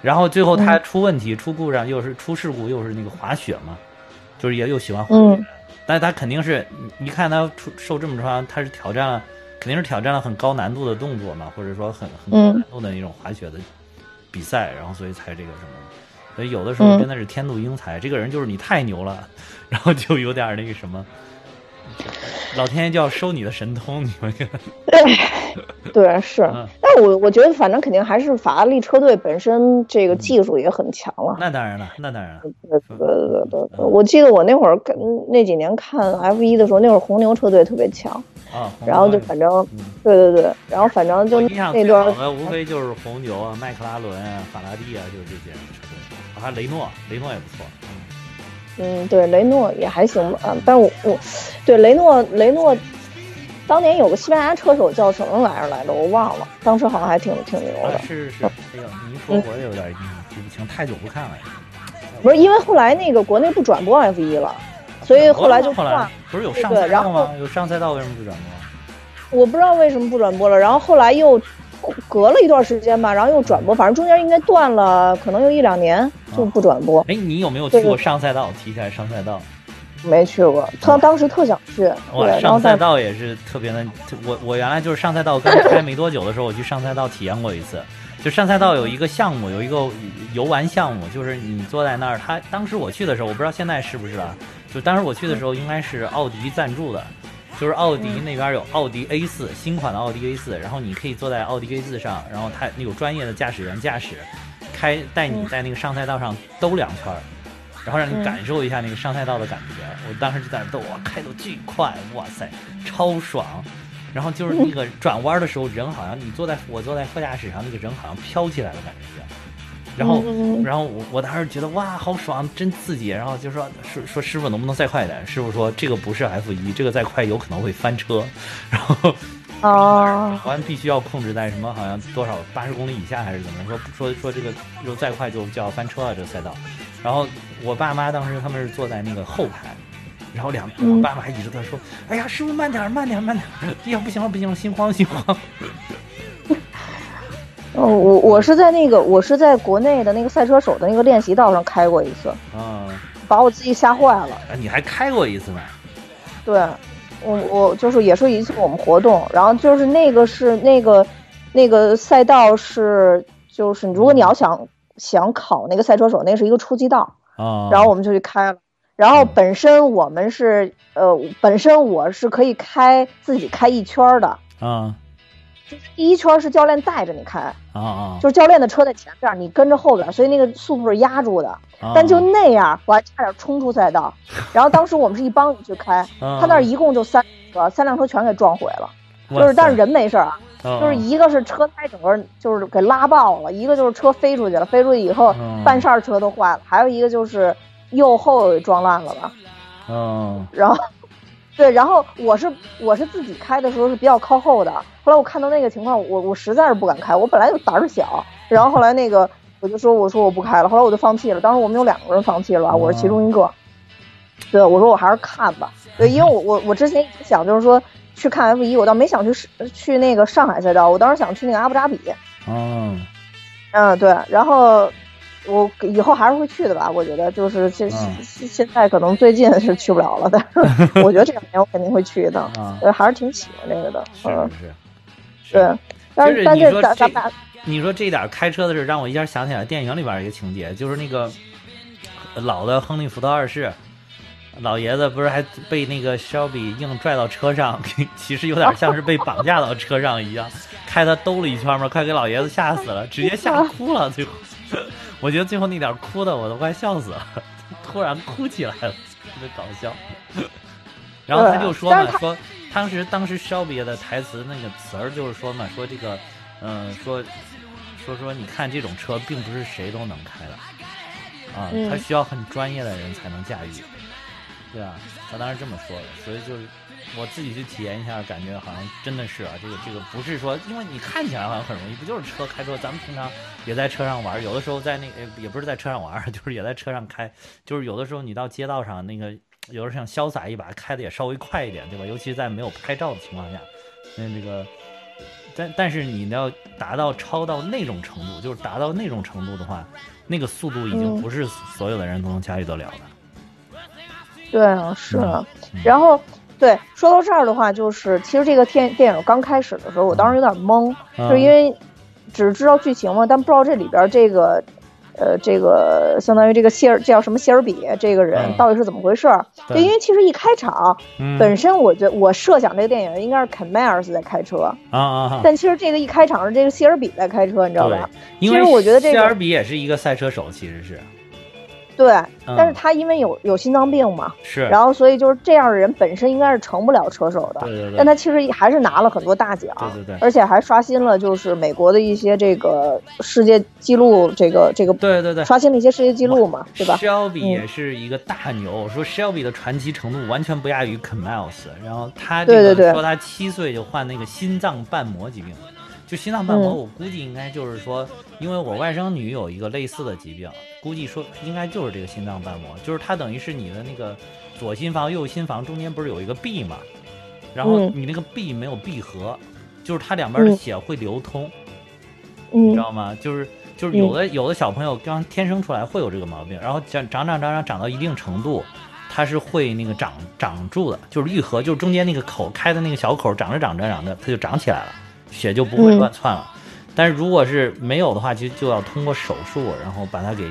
然后最后他嗯出问题、出故障，又是出事故，又是那个滑雪嘛，就是也又喜欢滑雪。嗯但是他肯定是，你一看他出受这么伤，他是挑战了，肯定是挑战了很高难度的动作嘛，或者说很很高嗯难度的那种滑雪的比赛，然后所以才这个什么。所以有的时候嗯真的是天妒英才，这个人就是你太牛了，然后就有点那个什么，老天爷就要收你的神通，你们 对是嗯，但我我觉得反正肯定还是法拉利车队本身这个技术也很强了。那当然了，那当然了。对对对对对对，我记得我那会儿跟那几年看 F 一的时候，那会儿红牛车队特别强，啊，然后就反正嗯对对对，然后反正就那段无非就是红牛啊、麦克拉伦啊、法拉利啊，就是这些还雷诺，雷诺也不错。嗯嗯，对，雷诺也还行吧，嗯，但我我对雷诺雷诺当年有个西班牙车手叫什么玩意儿来着，我忘了，当时好像还挺挺牛啊的，是是是，哎呀，你一说我也有点记不清，太久不看了。不是因为后来那个国内不转播 F 一了，所以后来就后换不是有上赛道吗？有上赛道为什么不转播？我不知道为什么不转播了，然后后来又隔了一段时间吧，然后又转播，反正中间应该断了，可能有一两年就不转播，哎，你有没有去过上赛道？提起来上赛道，没去过。他当时特想去，哇，对，然上赛道也是特别的。我我原来就是上赛道刚开没多久的时候，我去上赛道体验过一次。就上赛道有一个项目，有一个游玩项目，就是你坐在那儿。他当时我去的时候，我不知道现在是不是啊。就当时我去的时候，应该是奥迪赞助的，就是奥迪那边有奥迪 A 四新款的奥迪 A 四，然后你可以坐在奥迪 A 四上，然后他有专业的驾驶员驾驶，开带你在那个上赛道上兜两圈儿。然后让你嗯感受一下那个上赛道的感觉。我当时就在那儿逗，哇，开的巨快，哇塞，超爽。然后就是那个转弯的时候，人好像你坐在我坐在副驾驶上，那个人好像飘起来的感觉。然后，嗯然后我我当时觉得哇，好爽，真刺激。然后就说说说师傅能不能再快一点？师傅说这个不是 F 一，这个再快有可能会翻车。然后啊，好像必须要控制在什么好像多少八十公里以下还是怎么说说说这个又再快就就要翻车了这个赛道。然后我爸妈当时他们是坐在那个后排，然后两嗯我爸妈还一直在说：“哎呀，师傅慢点慢点慢点儿，哎呀不行了不行了，心慌心慌。嗯，我我是在那个我是在国内的那个赛车手的那个练习道上开过一次，”嗯，把我自己吓坏了。啊你还开过一次呢？对，我我就是也是一次我们活动，然后就是那个是那个那个赛道是就是如果你要想想考那个赛车手，那是一个初级道，啊，然后我们就去开了。然后本身我们是呃，本身我是可以开自己开一圈的，啊第一圈是教练带着你开，啊啊，就是教练的车在前边，你跟着后边，所以那个速度是压住的。啊但就那样，我还差点冲出赛道。然后当时我们是一帮人去开，他那儿一共就三辆车，三辆车全给撞毁了。就是，但是人没事儿啊，哦就是一个是车胎整个就是给拉爆了，一个就是车飞出去了，飞出去以后嗯半扇车都坏了，还有一个就是右后撞烂了吧。嗯然后，对，然后我是我是自己开的时候是比较靠后的，后来我看到那个情况，我我实在是不敢开，我本来就胆儿小，然后后来那个我就说我说我不开了，后来我就放弃了。当时我们有两个人放弃了吧，我是其中一个。对，我说我还是看吧。对，因为我我我之前一直想就是说去看 F 一，我倒没想去去那个上海赛道，我当时想去那个阿布扎比。哦。嗯，对，然后。我以后还是会去的吧，我觉得就是现现在可能最近是去不了了，但是 我觉得这两年我肯定会去的，呃，还是挺喜欢这个的，是，是，对，但是但是咱咱俩，你说这点开车的事让我一下想起来电影里边一个情节，就是那个老的亨利福特二世。老爷子不是还被那个肖比硬拽到车上，其实有点像是被绑架到车上一样，开他兜了一圈嘛，快给老爷子吓死了，直接吓哭了。最后，我觉得最后那点哭的我都快笑死了，突然哭起来了，特别搞笑。然后他就说嘛，说当时当时肖比的台词那个词儿就是说嘛，说这个，嗯，说说说你看这种车并不是谁都能开的，啊，他需要很专业的人才能驾驭。对啊，他当时这么说的，所以就是我自己去体验一下，感觉好像真的是啊，这个这个不是说，因为你看起来好像很容易，不就是车开车？咱们平常也在车上玩，有的时候在那个也不是在车上玩，就是也在车上开，就是有的时候你到街道上那个，有的想潇洒一把，开的也稍微快一点，对吧？尤其在没有拍照的情况下，那这个，但但是你要达到超到那种程度，就是达到那种程度的话，那个速度已经不是所有的人都能驾驭得了的。对啊，是啊，然后对说到这儿的话，就是其实这个电电影刚开始的时候，我当时有点懵，就是因为只知道剧情嘛，但不知道这里边这个呃这个相当于这个谢尔这叫什么谢尔比这个人到底是怎么回事儿。对，因为其实一开场本身，我觉我设想这个电影应该是肯迈尔斯在开车啊啊，但其实这个一开场是这个谢尔比在开车，你知道吧？其实我觉得这个谢尔比也是一个赛车手，其实是。对，但是他因为有有心脏病嘛，是，然后所以就是这样的人本身应该是成不了车手的，对对对。但他其实还是拿了很多大奖，对对对，而且还刷新了就是美国的一些这个世界纪录，这个这个，对对对，刷新了一些世界纪录嘛，对吧？Shelby 也是一个大牛，说 Shelby 的传奇程度完全不亚于 k e m i l e s 然后他这个说他七岁就患那个心脏瓣膜疾病。就心脏瓣膜，我估计应该就是说，因为我外甥女有一个类似的疾病，估计说应该就是这个心脏瓣膜，就是它等于是你的那个左心房、右心房中间不是有一个壁嘛，然后你那个壁没有闭合，就是它两边的血会流通，你知道吗？就是就是有的有的小朋友刚天生出来会有这个毛病，然后长长长长长长到一定程度，它是会那个长长住的，就是愈合，就是中间那个口开的那个小口长着长着长着它就长起来了。血就不会乱窜了，但是如果是没有的话，其实就要通过手术，然后把它给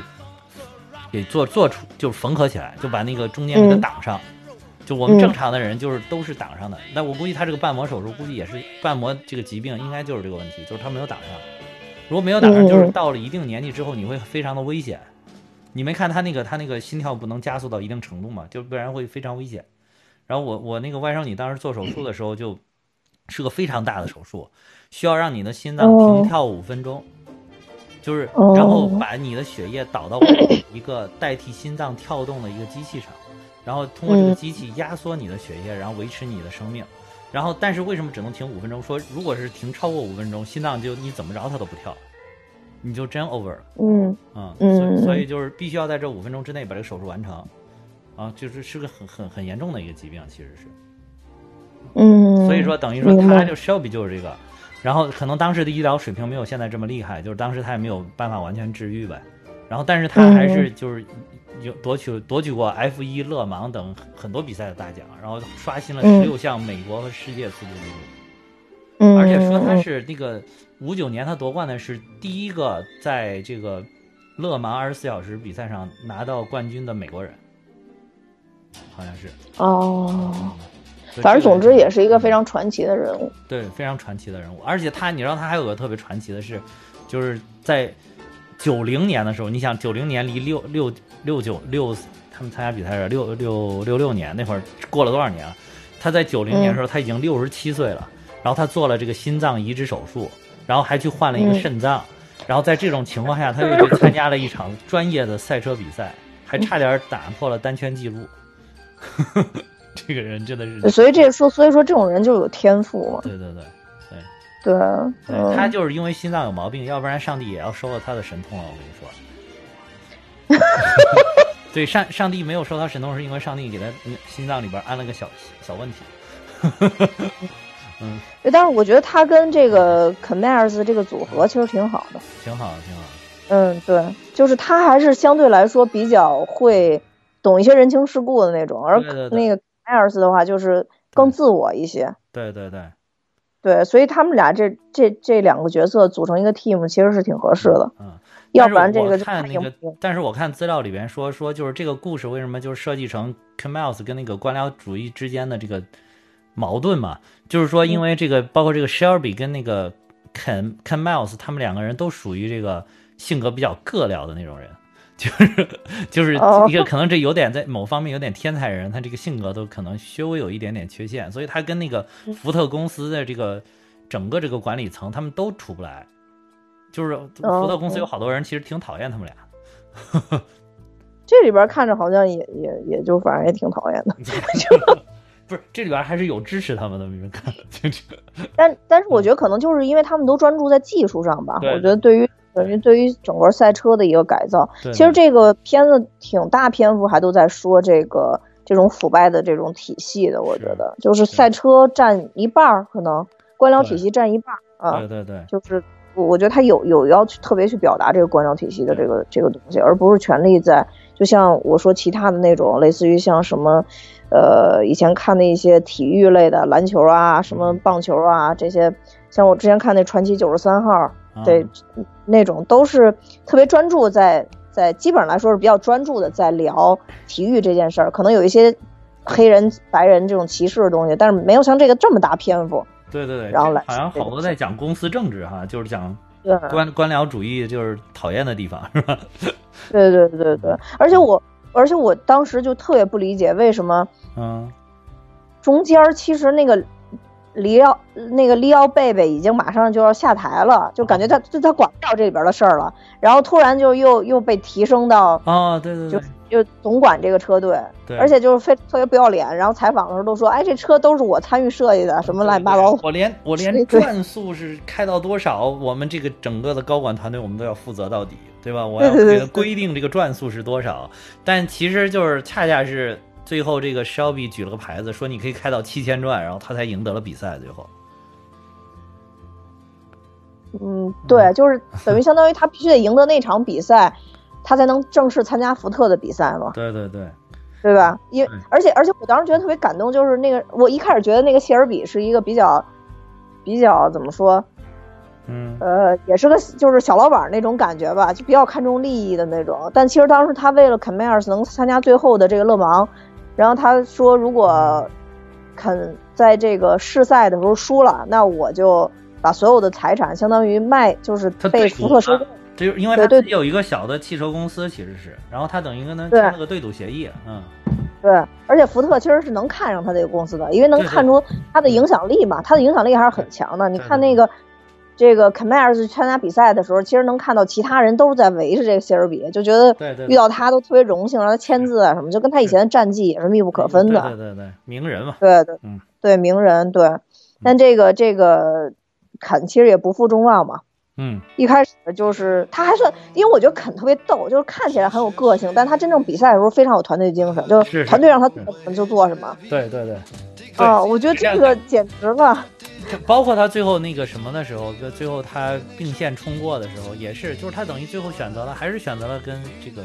给做做出，就是缝合起来，就把那个中间给它挡上。就我们正常的人就是都是挡上的，那我估计他这个瓣膜手术估计也是瓣膜这个疾病，应该就是这个问题，就是他没有挡上。如果没有挡上，就是到了一定年纪之后，你会非常的危险。你没看他那个他那个心跳不能加速到一定程度嘛，就不然会非常危险。然后我我那个外甥女当时做手术的时候就。是个非常大的手术，需要让你的心脏停跳五分钟，就是然后把你的血液导到 一个代替心脏跳动的一个机器上，然后通过这个机器压缩你的血液，然后维持你的生命。然后，但是为什么只能停五分钟？说如果是停超过五分钟，心脏就你怎么着它都不跳，你就真 over 了。嗯嗯嗯，所以就是必须要在这五分钟之内把这个手术完成。啊，就是是个很很很严重的一个疾病，其实是。嗯，所以说等于说他就 Shelby 就是这个，然后可能当时的医疗水平没有现在这么厉害，就是当时他也没有办法完全治愈呗。然后但是他还是就是有夺取夺取过 F 一勒芒等很多比赛的大奖，然后刷新了十六项美国和世界速度纪录。嗯，而且说他是那个五九年他夺冠的是第一个在这个勒芒二十四小时比赛上拿到冠军的美国人，好像是哦。反正总之也是一个非常传奇的人物，对，非常传奇的人物。而且他，你知道他还有个特别传奇的是，就是在九零年的时候，你想九零年离六六六九六他们参加比赛是六六六六年那会儿过了多少年了？他在九零年的时候他已经六十七岁了，然后他做了这个心脏移植手术，然后还去换了一个肾脏，然后在这种情况下，他又去参加了一场专业的赛车比赛，还差点打破了单圈记录。这个人真的是，所以这说，所以说这种人就有天赋嘛。对对对对，对，嗯，他就是因为心脏有毛病，要不然上帝也要收了他的神通了。我跟你说，对上上帝没有收他神通，是因为上帝给他心脏里边安了个小小问题。嗯，对，但是我觉得他跟这个 c o m e r s 这个组合其实挺好的。挺好的，挺好。嗯，对，就是他还是相对来说比较会懂一些人情世故的那种，而那个 c o m e r s 的话就是更自我一些。对对对，对，所以他们俩这这这两个角色组成一个 team 其实是挺合适的，嗯。要不然这个就看那个，但是我看资料里边说说，就是这个故事为什么就是设计成 c a m e l s 跟那个官僚主义之间的这个矛盾嘛？就是说，因为这个包括这个 Shelby 跟那个 Ken c a m e l s 他们两个人都属于这个性格比较硌聊的那种人。就是就是哦。一个可能这有点在某方面有点天才人，他这个性格都可能稍微有一点点缺陷，所以他跟那个嗯。福特公司的这个整个这个管理层他们都处不来。就是福特公司有好多人其实挺讨厌他们俩，这里边看着好像也也也就反正也挺讨厌的 不是这里边还是有支持他们的，你们看，但但是我觉得可能就是因为他们都专注在技术上吧，我觉得对于等于对于整个赛车的一个改造，其实这个片子挺大篇幅还都在说这个这种腐败的这种体系的，我觉得。就是赛车占一半儿，可能官僚体系占一半儿啊对，对对。就是我我觉得他有有要去特别去表达这个官僚体系的这个这个东西，而不是权力在，就像我说其他的那种，类似于像什么，呃，以前看的一些体育类的篮球啊，什么棒球啊这些，像我之前看那传奇九十三号，啊对，那种都是特别专注在在基本上来说是比较专注的在聊体育这件事儿，可能有一些黑人白人这种歧视的东西，但是没有像这个这么大篇幅。对对对，然后来好像好多在讲公司政治哈，就是讲，官官僚主义，就是讨厌的地方，是吧？对对对对，而且我而且我当时就特别不理解为什么嗯，中间儿其实那个里奥那个利奥贝贝已经马上就要下台了，就感觉他就他管不了这里边的事儿了，然后突然就又又被提升到啊，对对对，就就总管这个车队，对而且就是非特别不要脸，然后采访的时候都说，哎，这车都是我参与设计的，什么乱七八糟我连我连转速是开到多少，我们这个整个的高管团队，我们都要负责到底，对吧？我要规定这个转速是多少，但其实就是恰恰是最后这个 Shelby 举了个牌子，说你可以开到七千转，然后他才赢得了比赛。最后，嗯，对，就是等于相当于他必须得赢得那场比赛，他才能正式参加福特的比赛嘛。对对对，对吧？因为而且而且我当时觉得特别感动，就是那个我一开始觉得那个谢尔比是一个比较比较怎么说，嗯，呃，也是个就是小老板那种感觉吧，就比较看重利益的那种。但其实当时他为了肯梅尔斯能参加最后的这个勒芒，然后他说如果肯在这个试赛的时候输了，那我就把所有的财产相当于卖，就是被福特收购。这就是因为他自己有一个小的汽车公司，其实是，然后他等于跟他签了个对赌协议，嗯，对，而且福特其实是能看上他这个公司的，因为能看出他的影响力嘛，他的影响力还是很强的。你看那个这个 e r s 去参加比赛的时候，其实能看到其他人都是在围着这个谢尔比，就觉得遇到他都特别荣幸，让他签字啊什么，就跟他以前的战绩也是密不可分的。对对对对，名人嘛，对对嗯对，名人对。但这个这个肯其实也不负众望嘛。嗯，一开始就是他还算，因为我觉得肯特别逗，就是看起来很有个性，但他真正比赛的时候非常有团队精神，就是是团队让他是做什么就做什么。对对对。啊，我觉得这个简直了。就包括他最后那个什么的时候，就最后他并线冲过的时候，也是，就是他等于最后选择了，还是选择了跟这个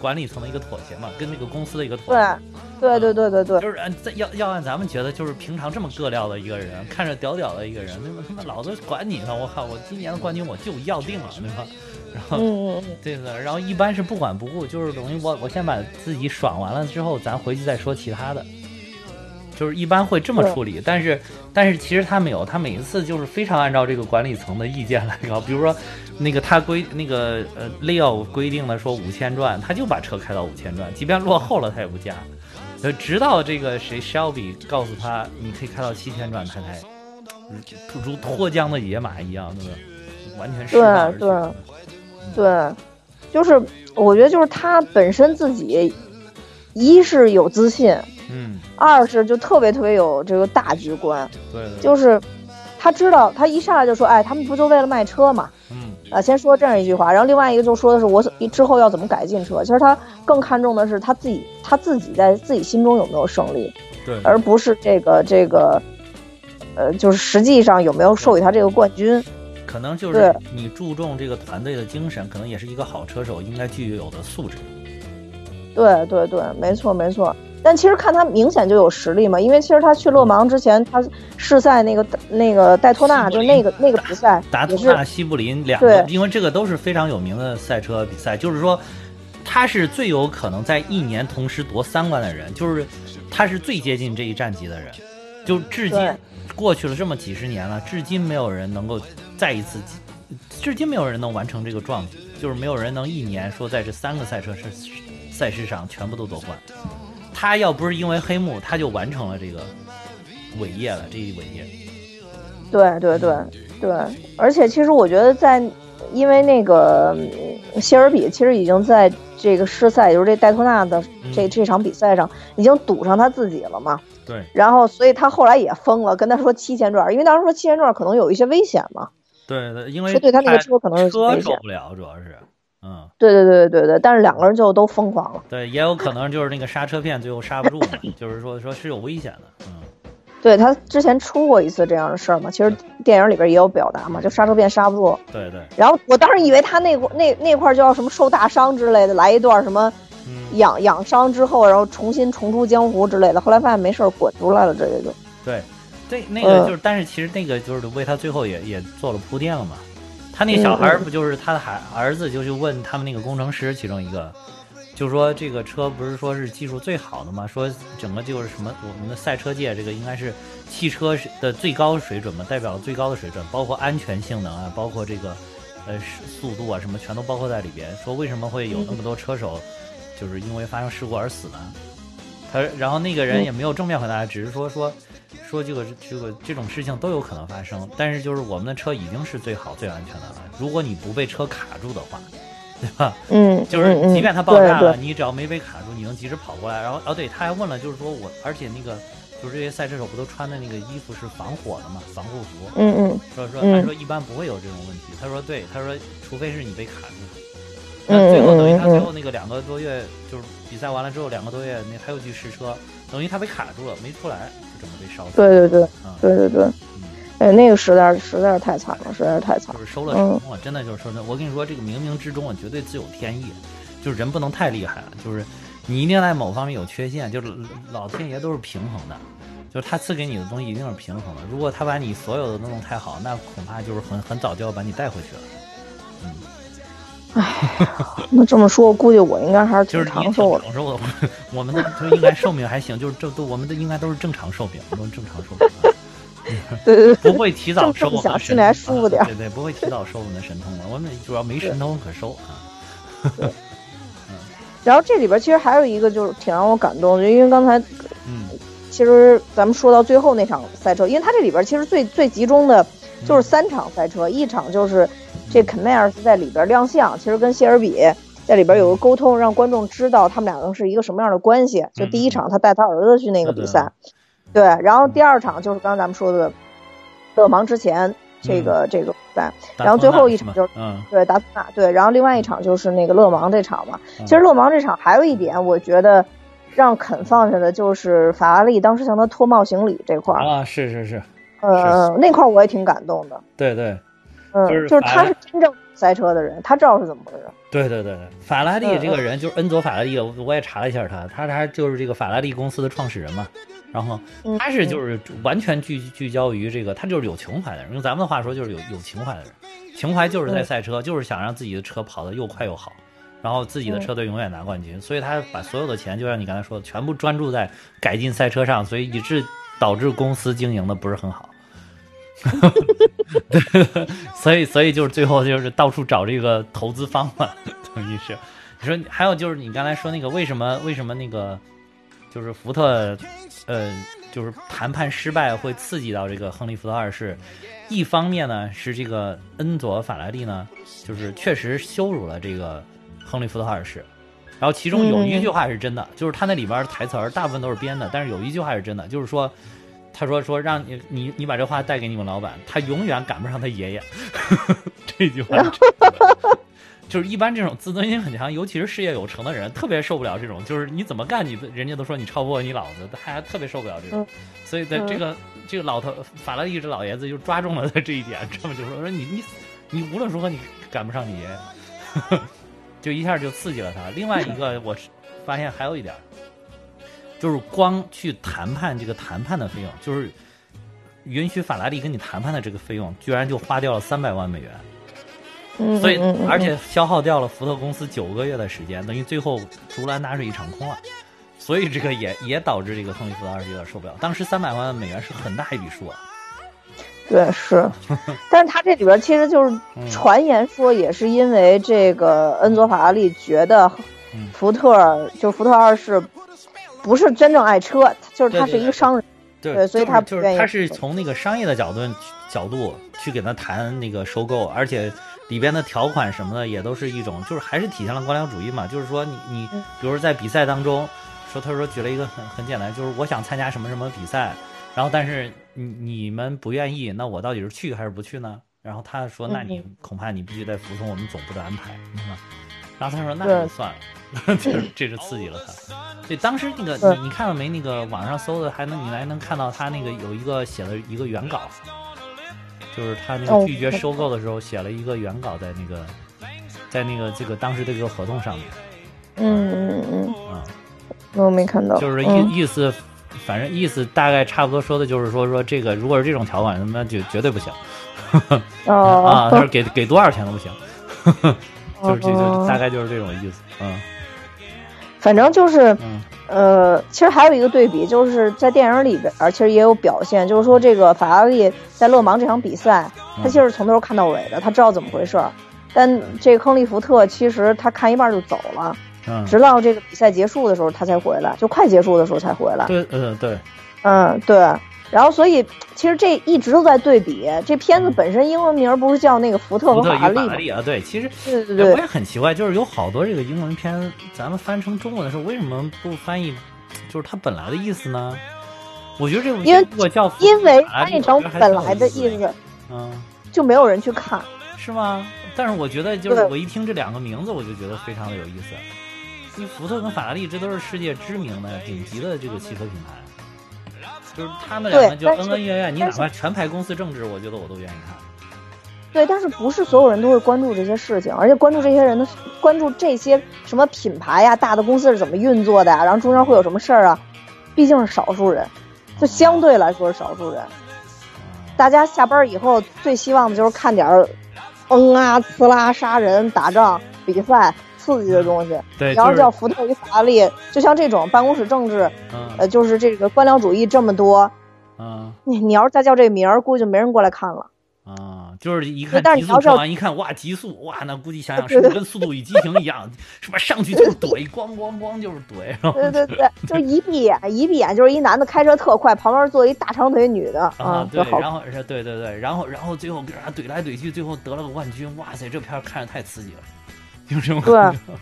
管理层的一个妥协嘛，跟那个公司的一个妥协。对，对对对对对，就是按要要按咱们觉得，就是平常这么个料的一个人，看着屌屌的一个人，那么他妈老子管你呢！我靠，我今年的冠军我就要定了，对吧？然后嗯嗯嗯，对的，然后一般是不管不顾，就是等于我我先把自己爽完了之后，咱回去再说其他的。就是一般会这么处理，但是但是其实他没有，他每一次就是非常按照这个管理层的意见来搞。比如说，那个他规那个呃 Leo 规定的说五千转，他就把车开到五千转，即便落后了他也不加，呃，直到这个谁 Shelby 告诉他你可以开到七千转，他才如如脱缰的野马一样，对吧？完全释放而去。对对对，就是我觉得就是他本身自己一是有自信，嗯，二是就特别特别有这个大局观，对对，就是他知道他一上来就说，哎，他们不就为了卖车嘛，嗯啊，先说这样一句话，然后另外一个就说的是我之后要怎么改进车。其实他更看重的是他自己，他自己在自己心中有没有胜利，对，而不是这个这个，呃，就是实际上有没有授予他这个冠军。可能就是你注重这个团队的精神，可能也是一个好车手应该具有的素质。对对对，没错没错。但其实看他明显就有实力嘛，因为其实他去勒芒之前，他试赛那个那个戴托纳，就那个那个比赛，达托纳、西布林两个，因为这个都是非常有名的赛车比赛，就是说他是最有可能在一年同时夺三冠的人，就是他是最接近这一战绩的人，就至今过去了这么几十年了，至今没有人能够再一次，至今没有人能完成这个壮举，就是没有人能一年说在这三个赛车是赛事上全部都夺冠。他要不是因为黑幕，他就完成了这个伟业了。这一伟业，对对对对，而且其实我觉得，在因为那个谢尔比其实已经在这个世赛，就是这戴托纳的这这场比赛上已经赌上他自己了嘛。对。然后，所以他后来也疯了，跟他说七千转，因为当时说七千转可能有一些危险嘛。对对，因为说对他那个车可能车受不了，主要是。嗯，对对对对对，但是两个人就都疯狂了。对，也有可能就是那个刹车片最后刹不住嘛，就是说说是有危险的。嗯，对他之前出过一次这样的事儿嘛，其实电影里边也有表达嘛，就刹车片刹不住。对对。然后我当时以为他那那那块就要什么受大伤之类的，来一段什么养养伤之后，然后重新重出江湖之类的。后来发现没事儿，滚出来了，这也就。对，这那个就是，但是其实那个就是为他最后也也做了铺垫了嘛。他那小孩不就是他的孩儿子，就去问他们那个工程师其中一个，就说这个车不是说是技术最好的吗？说整个就是什么我们的赛车界这个应该是汽车的最高水准嘛，代表最高的水准，包括安全性能啊，包括这个呃速度啊什么全都包括在里边。说为什么会有那么多车手就是因为发生事故而死呢？他然后那个人也没有正面回答，只是说说。说这个这个这种事情都有可能发生，但是就是我们的车已经是最好最安全的了。如果你不被车卡住的话，对吧？嗯，就是即便它爆炸了，你只要没被卡住，你能及时跑过来。然后哦，对，他还问了，就是说我，而且那个就是这些赛车手不都穿的那个衣服是防火的嘛，防护服。嗯嗯。说说他说一般不会有这种问题。他说对，他说除非是你被卡住。那最后等于他最后那个两个多月，就是比赛完了之后两个多月，那他又去试车，等于他被卡住了，没出来。被烧对对对，对对对，哎，那个实在实在是太惨了，实在是太惨。就是收了成功了，真的就是说，我跟你说，这个冥冥之中啊，绝对自有天意，就是人不能太厉害了，就是你一定在某方面有缺陷，就是老天爷都是平衡的，就是他赐给你的东西一定是平衡的。如果他把你所有的都弄太好，那恐怕就是很很早就要把你带回去了。嗯。哎，那这么说，我估计我应该还是挺长寿的。长寿的，我们的就应该寿命还行，就是这都我们的应该都是正常寿命，都是正常寿命。对对对，不会提早收我们心里还舒服点。对对，不会提早收我们的神通了，我们主要没神通可收啊。嗯。然后这里边其实还有一个就是挺让我感动的，因为刚才，嗯，其实咱们说到最后那场赛车，因为它这里边其实最最集中的就是三场赛车，一场就是。这肯奈尔斯在里边亮相，其实跟谢尔比在里边有个沟通，让观众知道他们两个是一个什么样的关系。就第一场他带他儿子去那个比赛，对，然后第二场就是刚刚咱们说的勒芒之前这个这个比赛，然后最后一场就是对达斯纳，对，然后另外一场就是那个勒芒这场嘛。其实勒芒这场还有一点，我觉得让肯放下的就是法拉利当时向他脱帽行礼这块儿啊，是是是，呃，那块我也挺感动的，对对。嗯，就是他是真正赛车的人，他知道是怎么回事。对对对对，法拉利这个人就是恩佐法拉利，我也查了一下他，他他就是这个法拉利公司的创始人嘛。然后他是就是完全聚聚焦于这个，他就是有情怀的人。用咱们的话说，就是有有情怀的人。情怀就是在赛车，就是想让自己的车跑得又快又好，然后自己的车队永远拿冠军。所以他把所有的钱，就像你刚才说的，全部专注在改进赛车上，所以以致导致公司经营的不是很好。对，所以所以就是最后就是到处找这个投资方嘛，等于是。你说还有就是你刚才说那个为什么为什么那个就是福特，呃，就是谈判失败会刺激到这个亨利福特二世？一方面呢是这个恩佐法拉利呢，就是确实羞辱了这个亨利福特二世，然后其中有一句话是真的，就是他那里边台词儿大部分都是编的，但是有一句话是真的，就是说，他说说让你你你把这话带给你们老板，他永远赶不上他爷爷。这句话。就是一般这种自尊心很强，尤其是事业有成的人，特别受不了这种。就是你怎么干，你人家都说你超不过你老子，他还特别受不了这种。所以在这个这个老头法拉利这老爷子就抓中了他这一点，这么就说说你你你无论如何你赶不上你爷爷，就一下就刺激了他。另外一个我发现还有一点，就是光去谈判这个谈判的费用，就是允许法拉利跟你谈判的这个费用，居然就花掉了三百万美元。所以，而且消耗掉了福特公司九个月的时间，等于最后竹篮打水一场空了。所以这个也也导致这个亨利·福特二世有点受不了。当时三百万美元是很大一笔数啊。对，是。但是他这里边其实就是传言说，也是因为这个恩佐·法拉利觉得福特就福特二世不是真正爱车，就是他是一个商人，对，所以他就是他是从那个商业的角度角度去给他谈那个收购，而且。里边的条款什么的也都是一种，就是还是体现了官僚主义嘛。就是说，你你，比如在比赛当中，说他说举了一个很很简单，就是我想参加什么什么比赛，然后但是你你们不愿意，那我到底是去还是不去呢？然后他说，那你恐怕你必须得服从我们总部的安排，然后他说那就算了，这这是刺激了他。对，当时那个你你看到没？那个网上搜的还能你还能看到他那个有一个写了一个原稿。就是他那个拒绝收购的时候，写了一个原稿在那个，在那个这个当时的这个合同上面。嗯嗯嗯。啊，我没看到。就是意意思，反正意思大概差不多说的就是说说这个，如果是这种条款，那就绝对不行。哦。啊，他说给给多少钱都不行。就是这就大概就是这种意思。嗯。反正就是，呃，其实还有一个对比，就是在电影里边，其实也有表现，就是说这个法拉利在勒芒这场比赛，他其实从头看到尾的，他知道怎么回事儿。但这个亨利福特其实他看一半就走了，直到这个比赛结束的时候他才回来，就快结束的时候才回来。对，嗯，对，嗯，对。然后，所以其实这一直都在对比。这片子本身英文名不是叫那个福特和法拉利啊？对，其实对对对，我也很奇怪，就是有好多这个英文片，咱们翻成中文的时候，为什么不翻译就是它本来的意思呢？我觉得这部因为我叫因为翻译成本来的意思，嗯，就没有人去看，是吗？但是我觉得，就是我一听这两个名字，我就觉得非常的有意思。因为福特跟法拉利，这都是世界知名的顶级的这个汽车品牌。就是他们两个就恩恩怨怨，你哪怕全排公司政治，我觉得我都愿意看。对，但是不是所有人都会关注这些事情，而且关注这些人的关注这些什么品牌呀、大的公司是怎么运作的呀，然后中间会有什么事儿啊？毕竟是少数人，就相对来说是少数人。大家下班以后最希望的就是看点儿，嗯啊、呲啦、杀人、打仗、比赛。刺激的东西，对，你要叫福特与法拉利，就像这种办公室政治，呃，就是这个官僚主义这么多，嗯，你你要是再叫这名儿，估计就没人过来看了。啊，就是一看极速车完一看，哇，极速，哇，那估计想想是不是跟《速度与激情》一样，是吧？上去就是怼，咣咣咣就是怼，对对对，就一闭眼，一闭眼就是一男的开车特快，旁边坐一大长腿女的啊，对，然后是，对对对，然后然后最后跟人家怼来怼去，最后得了个冠军，哇塞，这片看着太刺激了。有什么对。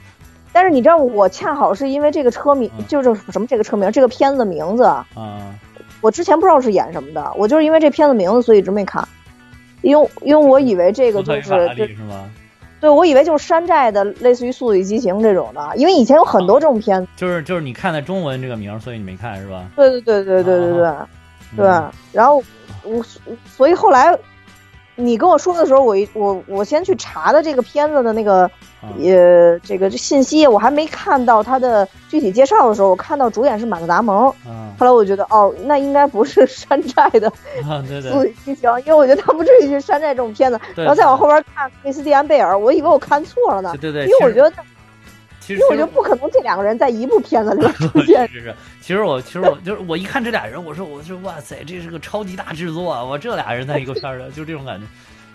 但是你知道我恰好是因为这个车名，就是什么这个车名，这个片子名字啊，我之前不知道是演什么的，我就是因为这片子名字，所以一直没看，因为因为我以为这个就是对，对我以为就是山寨的，类似于《速度与激情》这种的，因为以前有很多这种片子，就是就是你看的中文这个名，所以你没看是吧？对对对对对对对对，然后我所以后来你跟我说的时候，我一我我先去查的这个片子的那个。呃，这个这信息，我还没看到他的具体介绍的时候，我看到主演是马特·达蒙。嗯。后来我觉得，哦，那应该不是山寨的 啊，对对。速度激情，因为我觉得他不至于去山寨这种片子。然后再往后边看，克里斯蒂安·贝尔，我以为我看错了呢。对对。因为我觉得。因为我觉得不可能这两个人在一部片子里 出现。是是，其实我其实我就是我一看这俩人，我说我说哇塞，这是个超级大制作啊！我这俩人在一个片儿的就这种感觉。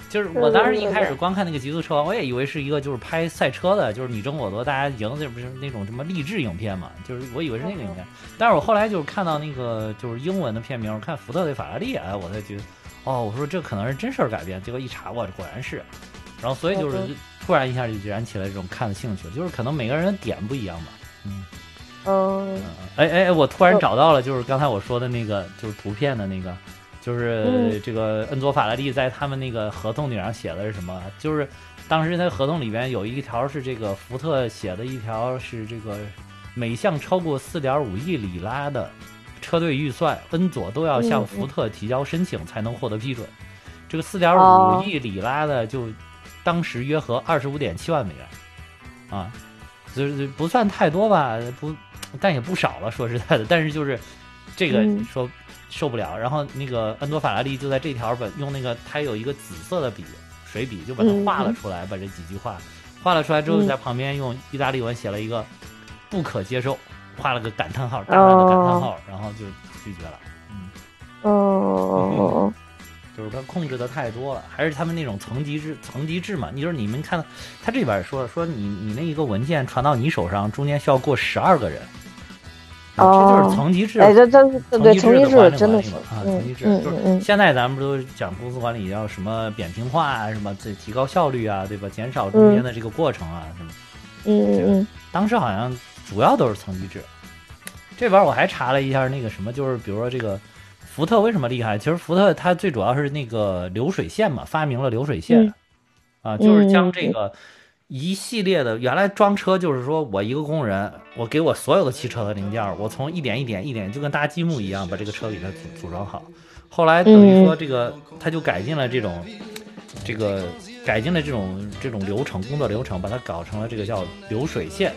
就是我当时一开始光看那个《极速车王》，我也以为是一个就是拍赛车的，就是你争我夺大家赢，这不是那种什么励志影片嘛？就是我以为是那个影片。但是我后来就是看到那个就是英文的片名，我看福特对法拉利，哎，我才觉得哦，我说这可能是真事儿改编。结果一查，哇，果然是。然后所以就是突然一下就燃起了这种看的兴趣，就是可能每个人的点不一样吧。嗯嗯哎哎哎，我突然找到了，就是刚才我说的那个，就是图片的那个，就是嗯这个恩佐法拉利在他们那个合同顶上写的是什么？就是当时那合同里边有一条是这个福特写的一条是这个每项超过四点五亿里拉的车队预算，恩佐都要向福特提交申请才能获得批准。这个四点哦五亿里拉的就当时约合二十五点七万美元啊，就是不算太多吧，不，但也不少了。说实在的，但是就是这个嗯说受不了。然后那个恩多法拉利就在这条本用那个他有一个紫色的笔水笔，就把它画了出来，把这几句话画了出来之后，嗯在旁边用意大利文写了一个不可接受，画了个感叹号，大大的感叹号，然后就拒绝了。嗯。哦 就是他控制的太多了，还是他们那种层级制层级制嘛？你就是你们看，他这边说了，说你你那一个文件传到你手上，中间需要过十二个人，这就是层级制。哎，这这对对，层级制真的是啊，嗯层级制就是现在咱们不都讲公司管理要什么扁平化啊，什么这提高效率啊，对吧？减少中间的这个过程啊，什么。嗯嗯当时好像主要都是层级制。这边我还查了一下那个什么，就是比如说这个福特为什么厉害？其实福特它最主要是那个流水线嘛，发明了流水线，嗯啊，就是将这个一系列的原来装车就是说我一个工人，我给我所有的汽车的零件儿，我从一点一点一点就跟搭积木一样把这个车给它组组装好。后来等于说这个他就改进了这种这个改进了这种这种流程工作流程，把它搞成了这个叫流水线。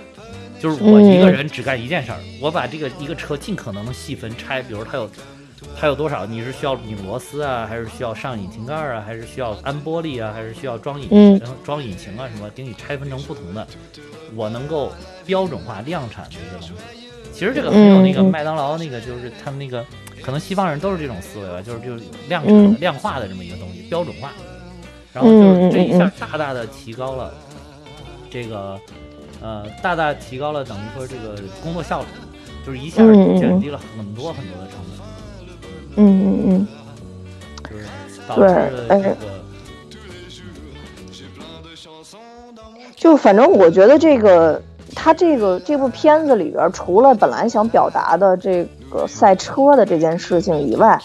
就是我一个人只干一件事儿，我把这个一个车尽可能的细分拆，比如它有它有多少，你是需要拧螺丝啊，还是需要上引擎盖啊，还是需要安玻璃啊，还是需要装引嗯装引擎啊什么，给你拆分成不同的，我能够标准化量产的一个东西。其实这个很有那个麦当劳那个，就是他们那个可能西方人都是这种思维吧，就是就是量产量化的这么一个东西，标准化。然后就是这一下大大的提高了这个呃，大大提高了等于说这个工作效率，就是一下降低了很多很多的成本。嗯嗯嗯，就是导致这个。就反正我觉得这个，他这个这部片子里边，除了本来想表达的这个赛车的这件事情以外，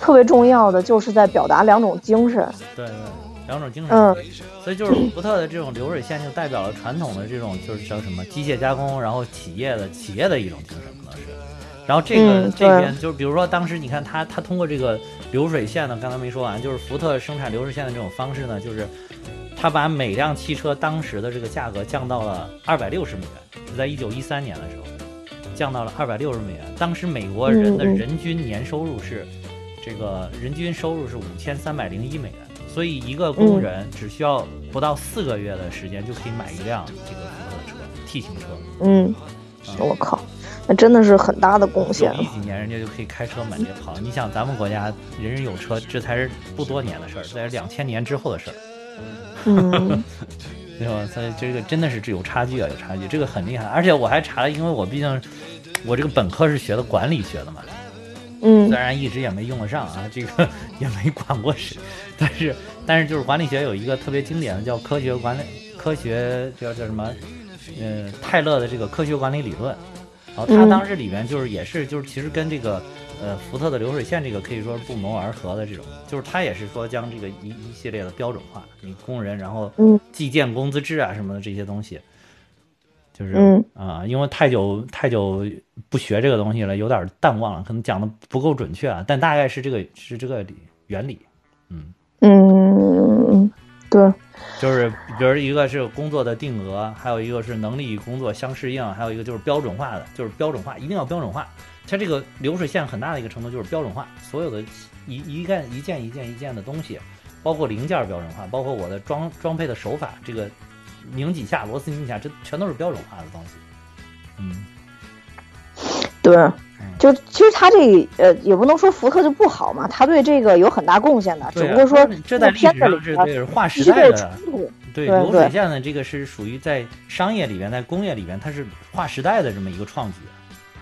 特别重要的就是在表达两种精神。对对，两种精神。嗯，所以就是福特的这种流水线，就代表了传统的这种就是叫什么机械加工，然后企业的企业的一种精神可能是。然后这个、嗯这边就是比如说当时你看他他通过这个流水线呢，刚才没说完，就是福特生产流水线的这种方式呢，就是他把每辆汽车当时的这个价格降到了二百六十美元，是在一九一三年的时候降到了二百六十美元。当时美国人的人均年收入是。这个人均收入是五千三百零一美元，所以一个工人只需要不到四个月的时间就可以买一辆这个福特的车，T 型车。嗯，我靠，那真的是很大的贡献。一几年人家就可以开车满街跑。你想咱们国家人人有车，这才是不多年的事儿，这是两千年之后的事儿，嗯 对吧？所以这个真的是有差距啊，有差距，这个很厉害。而且我还查了，因为我毕竟我这个本科是学的管理学的嘛。嗯虽然一直也没用得上啊，这个 也没管过谁，但是但是就是管理学有一个特别经典的叫科学管理科学叫叫什么，呃，泰勒的这个科学管理理论，然后他嗯当时里面就是也是就是其实跟这个呃福特的流水线这个可以说是不谋而合的这种，就是他也是说将这个一一系列的标准化，你工人然后嗯。计件工资制啊什么的这些东西。就是嗯。啊、因为太久太久不学这个东西了，有点淡忘了，可能讲的不够准确啊，但大概是这个是这个理原理，嗯，嗯，对，就是比如一个是工作的定额，还有一个是能力与工作相适应，还有一个就是标准化的，就是标准化一定要标准化。它这个流水线很大的一个程度就是标准化，所有的一一件一件一件一件的东西，包括零件标准化，包括我的装装配的手法，这个拧几下螺丝拧几下，这全都是标准化的东西。嗯，对，就其实他这个呃，也不能说福特就不好嘛，他对这个有很大贡献的，只不过说这在历史片子里上是边对是划时代的冲。突。对流水线的这个是属于在商业里边，在工业里边，它是划时代的这么一个创举。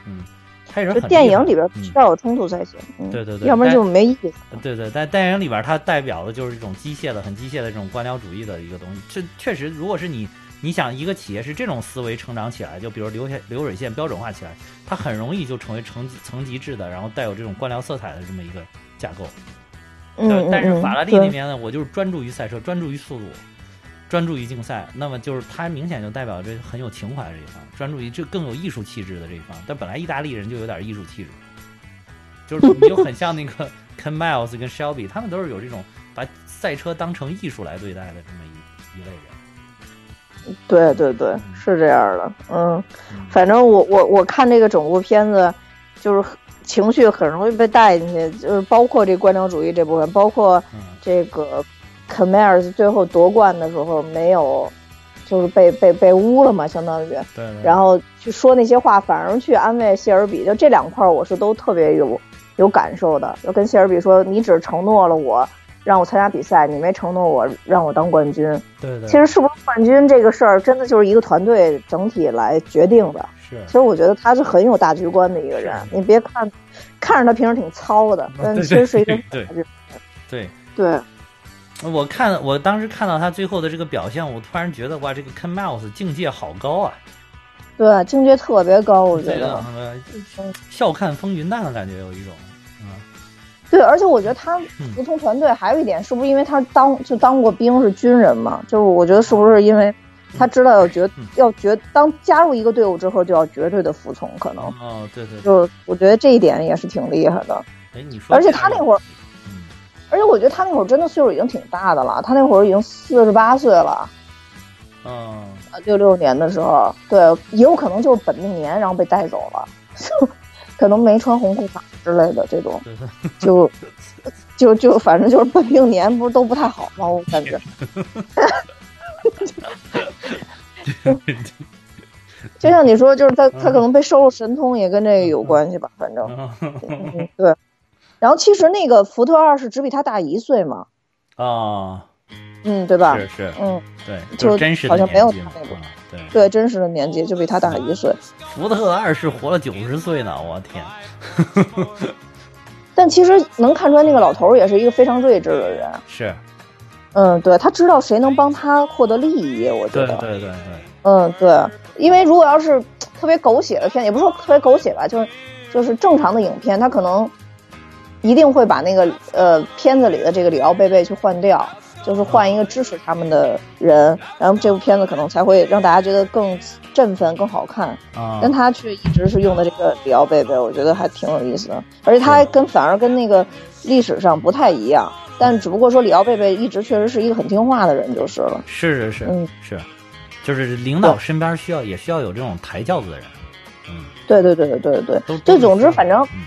嗯，他也是就很电影里边嗯必须要有冲突才行，嗯，对对对要不然就没意思。对对，在电影里边，它代表的就是这种机械的、很机械的这种官僚主义的一个东西。这确实，如果是你你想一个企业是这种思维成长起来，就比如流线流水线标准化起来，它很容易就成为层级层级制的，然后带有这种官僚色彩的这么一个架构。嗯但是法拉利对那边呢，我就是专注于赛车，专注于速度，专注于竞赛。那么就是它明显就代表着很有情怀的这一方，专注于这更有艺术气质的这一方。但本来意大利人就有点艺术气质，就是你就很像那个 Ken Miles 跟 Shelby，他们都是有这种把赛车当成艺术来对待的这么一一类人。对对对，是这样的，嗯，嗯。反正我我我看这个整部片子，就是情绪很容易被带进去，就是包括这官僚主义这部分，包括嗯。这个 a m a r 最后夺冠的时候没有，就是被被被污了嘛，相当于，对对。然后去说那些话，反而去安慰谢尔比，就这两块儿我是都特别有有感受的，就跟谢尔比说，你只承诺了我让我参加比赛，你没承诺我让我当冠军。对对，其实是不是冠军这个事儿，真的就是一个团队整体来决定的。是其实我觉得他是很有大局观的一个人，你别看看着他平时挺糙的，但其实是一个对大局对。对，我看我当时看到他最后的这个表现，我突然觉得哇，这个 Ken Miles 境界好高啊！对，境界特别高，我觉得。笑看风云淡的感觉有一种，嗯，对，而且我觉得他嗯服从团队还有一点，是不是因为他当就当过兵是军人嘛？就是我觉得是不是因为他知道要绝嗯要绝当加入一个队伍之后就要绝对的服从，可能哦，对对对，就我觉得这一点也是挺厉害的。哎，你说，而且他那会儿，嗯，而且我觉得他那会儿真的岁数已经挺大的了，他那会儿已经四十八岁了。嗯，六六年的时候，对，也有可能就是本命年，然后被带走了，就 可能没穿红裤衩之类的这种，就就就反正就是本命年，不是都不太好吗？我感觉。就像你说，就是他他可能被收了神通，也跟这个有关系吧，反正，嗯，对。然后其实那个福特二是只比他大一岁嘛，啊，嗯，对吧？是是，嗯，对，就是真实的好像没有他那个啊对，对，真实的年纪就比他大一岁。福特二世活了九十岁呢，我天，但其实能看出来，那个老头也是一个非常睿智的人。是，嗯，对他知道谁能帮他获得利益，我觉得。对对对对，嗯，对，因为如果要是特别狗血的片，也不是说特别狗血吧，就是就是正常的影片，他可能一定会把那个呃片子里的这个里奥贝贝去换掉，就是换一个支持他们的人，然后这部片子可能才会让大家觉得更振奋、更好看。啊，但他却一直是用的这个里奥贝贝，我觉得还挺有意思的，而且他还跟反而跟那个历史上不太一样，但只不过说里奥贝贝一直确实是一个很听话的人就是了。是是是嗯是，就是领导身边需要也需要有这种抬轿子的人，嗯，对对对对对对都对，总之反正嗯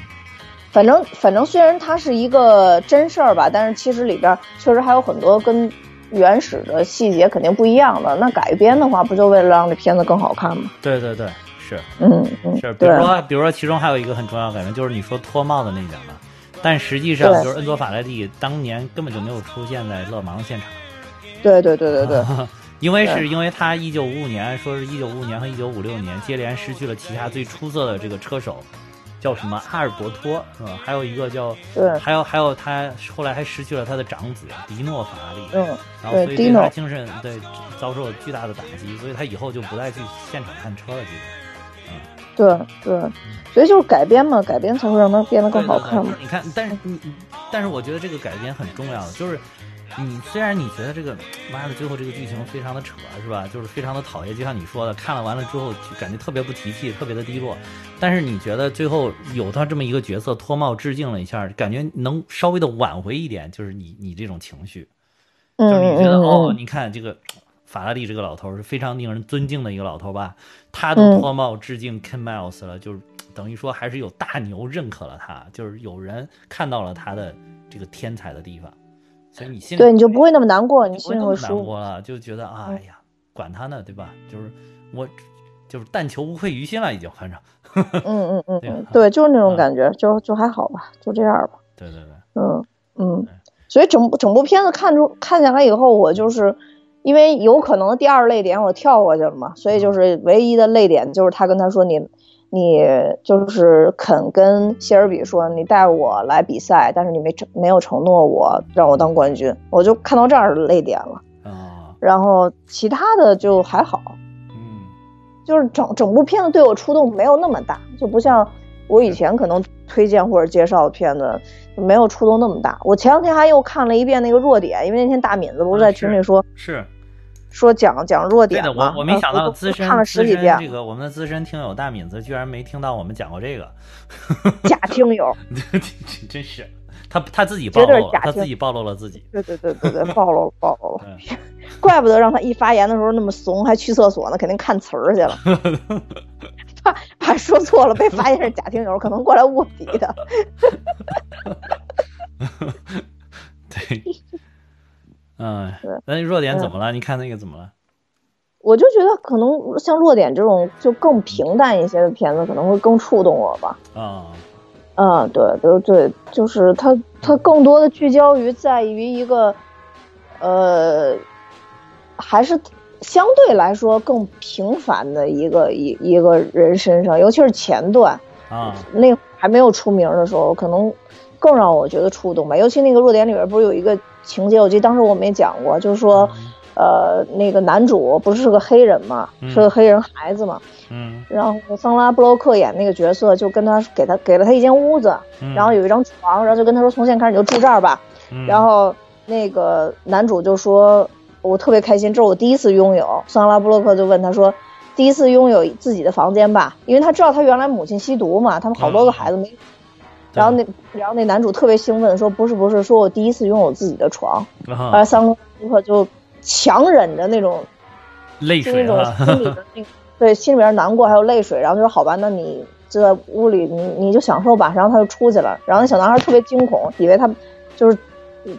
反正反正虽然它是一个真事儿吧，但是其实里边确实还有很多跟原始的细节肯定不一样的。那改编的话，不就为了让这片子更好看吗？对对对，是嗯嗯，是，比如说比如说其中还有一个很重要的改变，就是你说脱帽的那一点吧，但实际上就是恩佐法莱蒂当年根本就没有出现在勒芒现场。对对对对 对，因为是因为他一九五五年，说是一九五五年和一九五六年接连失去了旗下最出色的这个车手，叫什么阿尔伯托嗯？还有一个叫，对还有还有他后来还失去了他的长子迪诺法拉利，嗯，然后所以他精神对遭受了巨大的打击，所以他以后就不再去现场看车了，基本。对对，所以就是改编嘛，改编才会让它变得更好看嘛对对对。你看，但是你，你但是我觉得这个改编很重要的，就是你虽然你觉得这个妈的最后这个剧情非常的扯，是吧？就是非常的讨厌，就像你说的，看了完了之后就感觉特别不提气，特别的低落。但是你觉得最后有他这么一个角色脱帽致敬了一下，感觉能稍微的挽回一点，就是你你这种情绪，嗯就是你觉得、嗯哦，嗯你看这个法拉利这个老头是非常令人尊敬的一个老头吧？他都嗯脱帽致敬 Ken Miles 了，就是等于说还是有大牛认可了他，就是有人看到了他的这个天才的地方，所以你心里对，你就不会那么难过，你心里不会舒服。过了，就觉得哎呀，管他呢，对吧？就是我就是但求无愧于心了，已经反正嗯嗯嗯 对啊嗯，对，就是那种嗯感觉，就就还好吧，就这样吧。对对对，嗯嗯，所以整部整部片子看出看下来以后，我就是因为有可能第二泪点我跳过去了嘛，所以就是唯一的泪点就是他跟他说你你就是肯跟谢尔比说你带我来比赛，但是你没承没有承诺我让我当冠军，我就看到这儿泪点了。啊，然后其他的就还好，嗯就是整整部片子对我触动没有那么大，就不像我以前可能推荐或者介绍的片子没有触动那么大。我前两天还又看了一遍那个弱点，因为那天大敏子不是在群里说、是说讲讲弱对的，点嘛，我我没想到资深看了十几遍这个我们的资深听友大敏子居然没听到我们讲过这个，假听友，真是他他自己暴露了，他自己暴露了自己。对对对对对，暴露了暴露了，怪不得让他一发言的时候那么怂，还去厕所呢，肯定看词儿去了。怕怕说错了被发现是假听友，可能过来卧底的。对，嗯对，那弱点嗯怎么了？你看那个怎么了？我就觉得可能像弱点这种就更平淡一些的片子，可能会更触动我吧。啊，嗯，对对对，就是它它更多的聚焦于在于一个，呃，还是相对来说更平凡的一个一一个人身上，尤其是前段啊，那还没有出名的时候，可能更让我觉得触动吧。尤其那个弱点里边不是有一个情节，我记得当时我们也讲过，就是说，呃，那个男主不是个黑人嘛，嗯是个黑人孩子嘛，嗯然后桑拉布洛克演那个角色就跟他给他给了他一间屋子，嗯，然后有一张床，然后就跟他说从现在开始你就住这儿吧。嗯然后那个男主就说：“我特别开心，这是我第一次拥有。”桑拉布洛克就问他说：“第一次拥有自己的房间吧？”因为他知道他原来母亲吸毒嘛，他们好多个孩子没。然后那然后那男主特别兴奋说：“不是不是，说我第一次拥有自己的床。”啊而桑拉布洛克就强忍着那种泪就那种心里的那个对心里边难过还有泪水，然后就说好吧，那你就在屋里你你就享受吧，然后他就出去了，然后那小男孩特别惊恐，以为他就是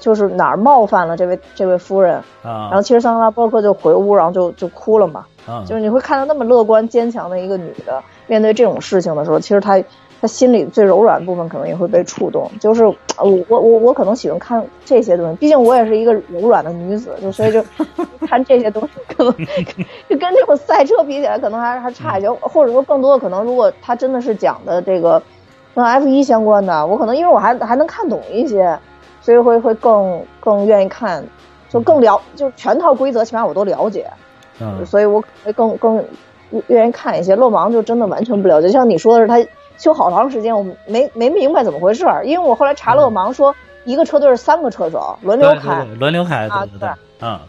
就是哪儿冒犯了这位这位夫人，啊，然后其实桑德拉波克就回屋，然后就就哭了嘛，啊。就是你会看到那么乐观坚强的一个女的，面对这种事情的时候，其实她她心里最柔软的部分可能也会被触动。就是呃我我我我可能喜欢看这些东西，毕竟我也是一个柔软的女子，就所以就 看这些东西可能 就跟这种赛车比起来，可能还还差一些，或者说更多的可能，如果他真的是讲的这个跟 F 一相关的，我可能因为我还还能看懂一些，所以会会更更愿意看，就更了就全套规则起码我都了解。嗯所以我会更更愿意看一些。漏盲就真的完全不了解，像你说的是，他修好长时间，我没没明白怎么回事儿。因为我后来查勒芒说，一个车队是三个车手轮流开，轮流开，啊对对对，嗯，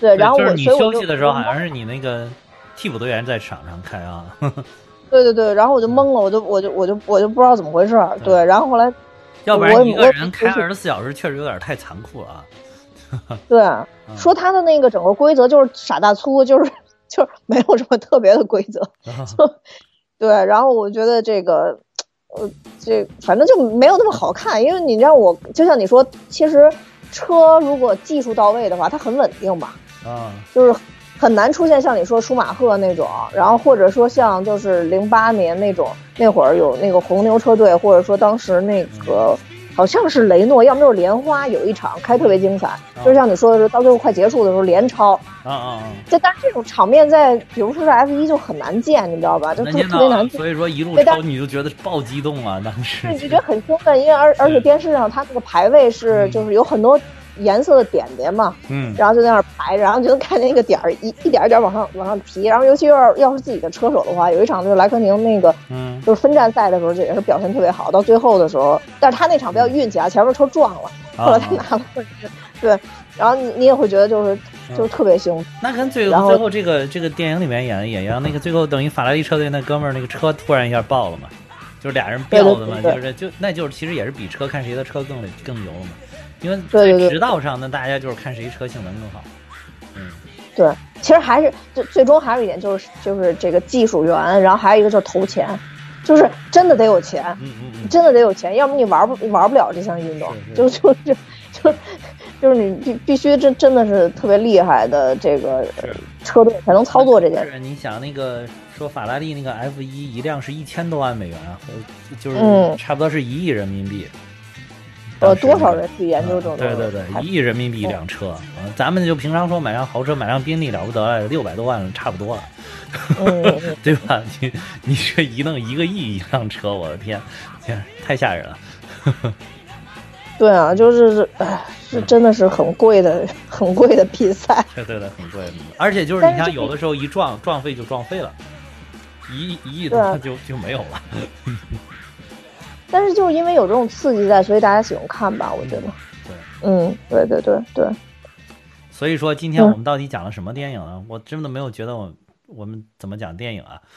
对，然后我你休息的时候，好像是你那个替补队员在场上开啊，对对对，然后我就懵了，我就我就我就我就不知道怎么回事儿。对，然后后来要不然一个人开就是二十四小时确实有点太残酷了啊。对嗯说他的那个整个规则就是傻大粗，就是 就是没有什么特别的规则。对，然后我觉得这个，呃，这反正就没有那么好看，因为你让我就像你说，其实车如果技术到位的话，它很稳定嘛，啊，就是很难出现像你说舒马赫那种，然后或者说像就是零八年那种那会儿有那个红牛车队，或者说当时那个。好像是雷诺，要么就是莲花，有一场开特别精彩，就像你说的是，到最后快结束的时候连超，啊啊啊！这但是这种场面在比如说是 F 一就很难见，你知道吧？就特别难见。所以说一路超你就觉得爆激动啊，当时对，就觉得很兴奋，因为而而且电视上它这个排位是就是有很多颜色的点点嘛，嗯。然后就在那儿排，然后就能看见一个点儿一一点一点往上往上提，然后尤其要是要是自己的车手的话，有一场就是莱科宁那个嗯。就是分站赛的时候，这也是表现特别好，到最后的时候，但是他那场比较运气啊，前面车撞了，后来他拿了冠军，对，然后你你也会觉得就是就是特别兴奋，那跟最最后这个这个电影里面演的也一样，那个最后等于法拉利车队那哥们儿那个车突然一下爆了嘛，就是俩人飙的嘛，对对对就是就那就是其实也是比车看谁的车更更牛了嘛，因为对对对。在直道上那大家就是看谁车性能更好，嗯。对，其实还是最最终还有一点就是就是这个技术员，然后还有一个就是投钱，就是真的得有钱，嗯嗯嗯，真的得有钱，要么你玩不玩不了这项运动，就就就就就是你必必须真真的是特别厉害的这个呃车队才能操作这件事。是你想那个说法拉利那个 F 一一辆是一千多万美元就是嗯。差不多是一亿人民币。呃，多少人去研究这种？对对对，一亿人民币一辆车，啊，咱们就平常说买辆豪车，买辆宾利了不得了，六百多万差不多了。嗯，对吧？你你这一弄一个亿一辆车，我的天，天太吓人了。对啊，就是，哎，是真的是很贵的，很贵的比赛。对对对，很贵，而且就是你像，有的时候一撞撞废就撞废了，一亿一亿多就就没有了。但是就是因为有这种刺激在，所以大家喜欢看吧？我觉得。对。嗯，对对对对。所以说，今天我们到底讲了什么电影呢？我真的没有觉得我我们怎么讲电影啊。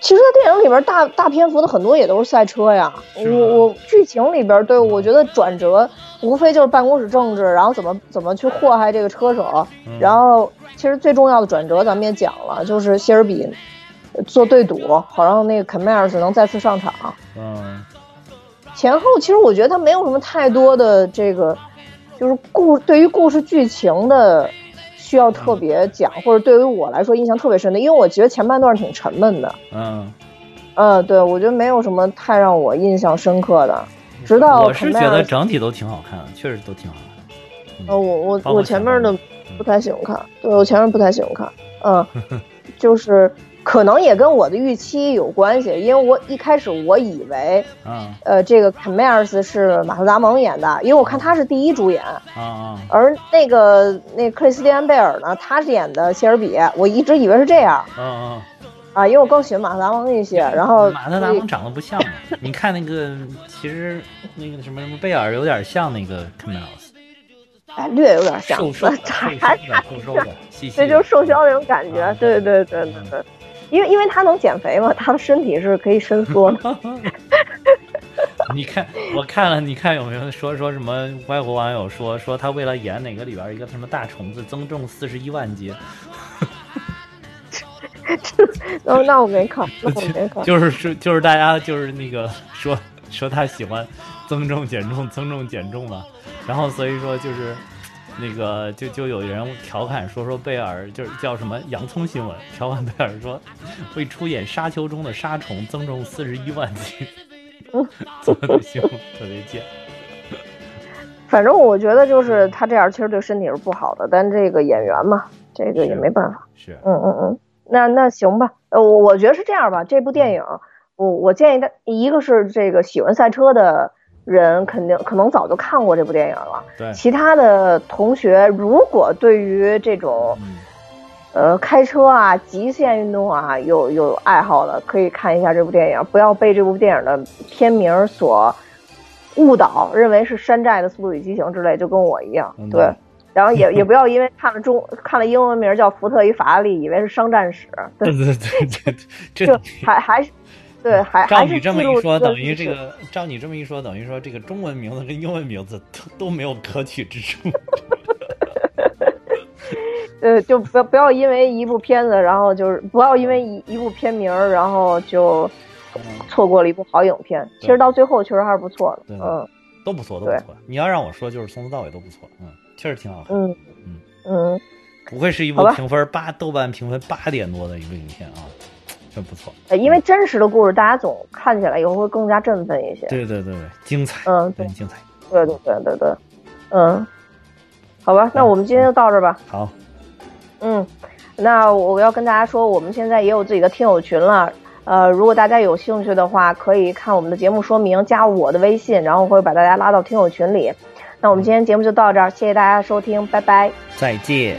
其实，在电影里边大大篇幅的很多也都是赛车呀。我我剧情里边，对我觉得转折无非就是办公室政治，然后怎么怎么去祸害这个车手。嗯、然后，其实最重要的转折咱们也讲了，就是谢尔比做对赌，好让那个肯迈尔斯能再次上场。嗯。前后其实我觉得他没有什么太多的这个，就是故对于故事剧情的。需要特别讲，或者对于我来说印象特别深的，因为我觉得前半段挺沉闷的。嗯，嗯，对，我觉得没有什么太让我印象深刻的。直到我是觉得整体都挺好看的，确实都挺好看。呃，我我我前面的不太喜欢看，对我前面不太喜欢看。嗯，就是可能也跟我的预期有关系，因为我一开始我以为，嗯，呃，这个肯迈尔斯是马特·达蒙演的，因为我看他是第一主演。啊啊。而那个那克里斯蒂安·贝尔呢，他是演的谢尔比，我一直以为是这样。嗯嗯。啊，因为我更喜欢马特·达蒙一些，然后马特·达蒙长得不像嘛？你看那个，其实那个什么什么贝尔有点像那个肯迈尔斯。哎，略有点像，瘦瘦的，还瘦瘦的，细细这就是瘦削那种感觉。对对对对对，因为因为他能减肥嘛，他的身体是可以伸缩的。你看，我看了，你看有没有说说什么外国网友说说他为了演哪个里边一个什么大虫子增重四十一万斤。哦，那我没看，那我没看。就是是就是大家就是那个说说他喜欢增重减重增重减重嘛，然后所以说就是那个就就有人调侃说说贝尔就是叫什么洋葱新闻，调侃贝尔说会出演沙丘中的沙虫增重四十一万斤，做的新闻特别贱。反正我觉得就是他这样其实对身体是不好的，但这个演员嘛，这个也没办法。是，嗯嗯嗯。那那行吧，呃，我我觉得是这样吧。这部电影，我我建议他，一个是这个喜欢赛车的人，肯定可能早就看过这部电影了。对。其他的同学，如果对于这种，呃，开车啊、极限运动啊有有爱好的，可以看一下这部电影，不要被这部电影的片名所误导，认为是山寨的《速度与激情》之类，就跟我一样。嗯、对。然后也也不要因为看了中看了英文名叫福特与法拉利，以为是商战史。对 对对对，这就还还是对还照你这么一说，等于这个照你这么一说，等于说这个中文名字跟英文名字都都没有可取之处。呃，就不要不要因为一部片子，然后就是不要因为一一部片名，然后就错过了一部好影片。其实到最后确实还是不错的，嗯，都不错，都不错。你要让我说，就是从头到尾都不错，嗯。确实挺好看，嗯嗯嗯，不愧是一部评分八豆瓣评分八点多的一部影片啊，真不错。因为真实的故事，大家总看起来以后会更加振奋一些。对对对对，精彩，嗯，对，精彩。对对对对对，嗯，好吧，那我们今天就到这吧。好，嗯，那我要跟大家说，我们现在也有自己的听友群了。呃，如果大家有兴趣的话，可以看我们的节目说明，加我的微信，然后会把大家拉到听友群里。那我们今天节目就到这儿，谢谢大家收听，拜拜，再见。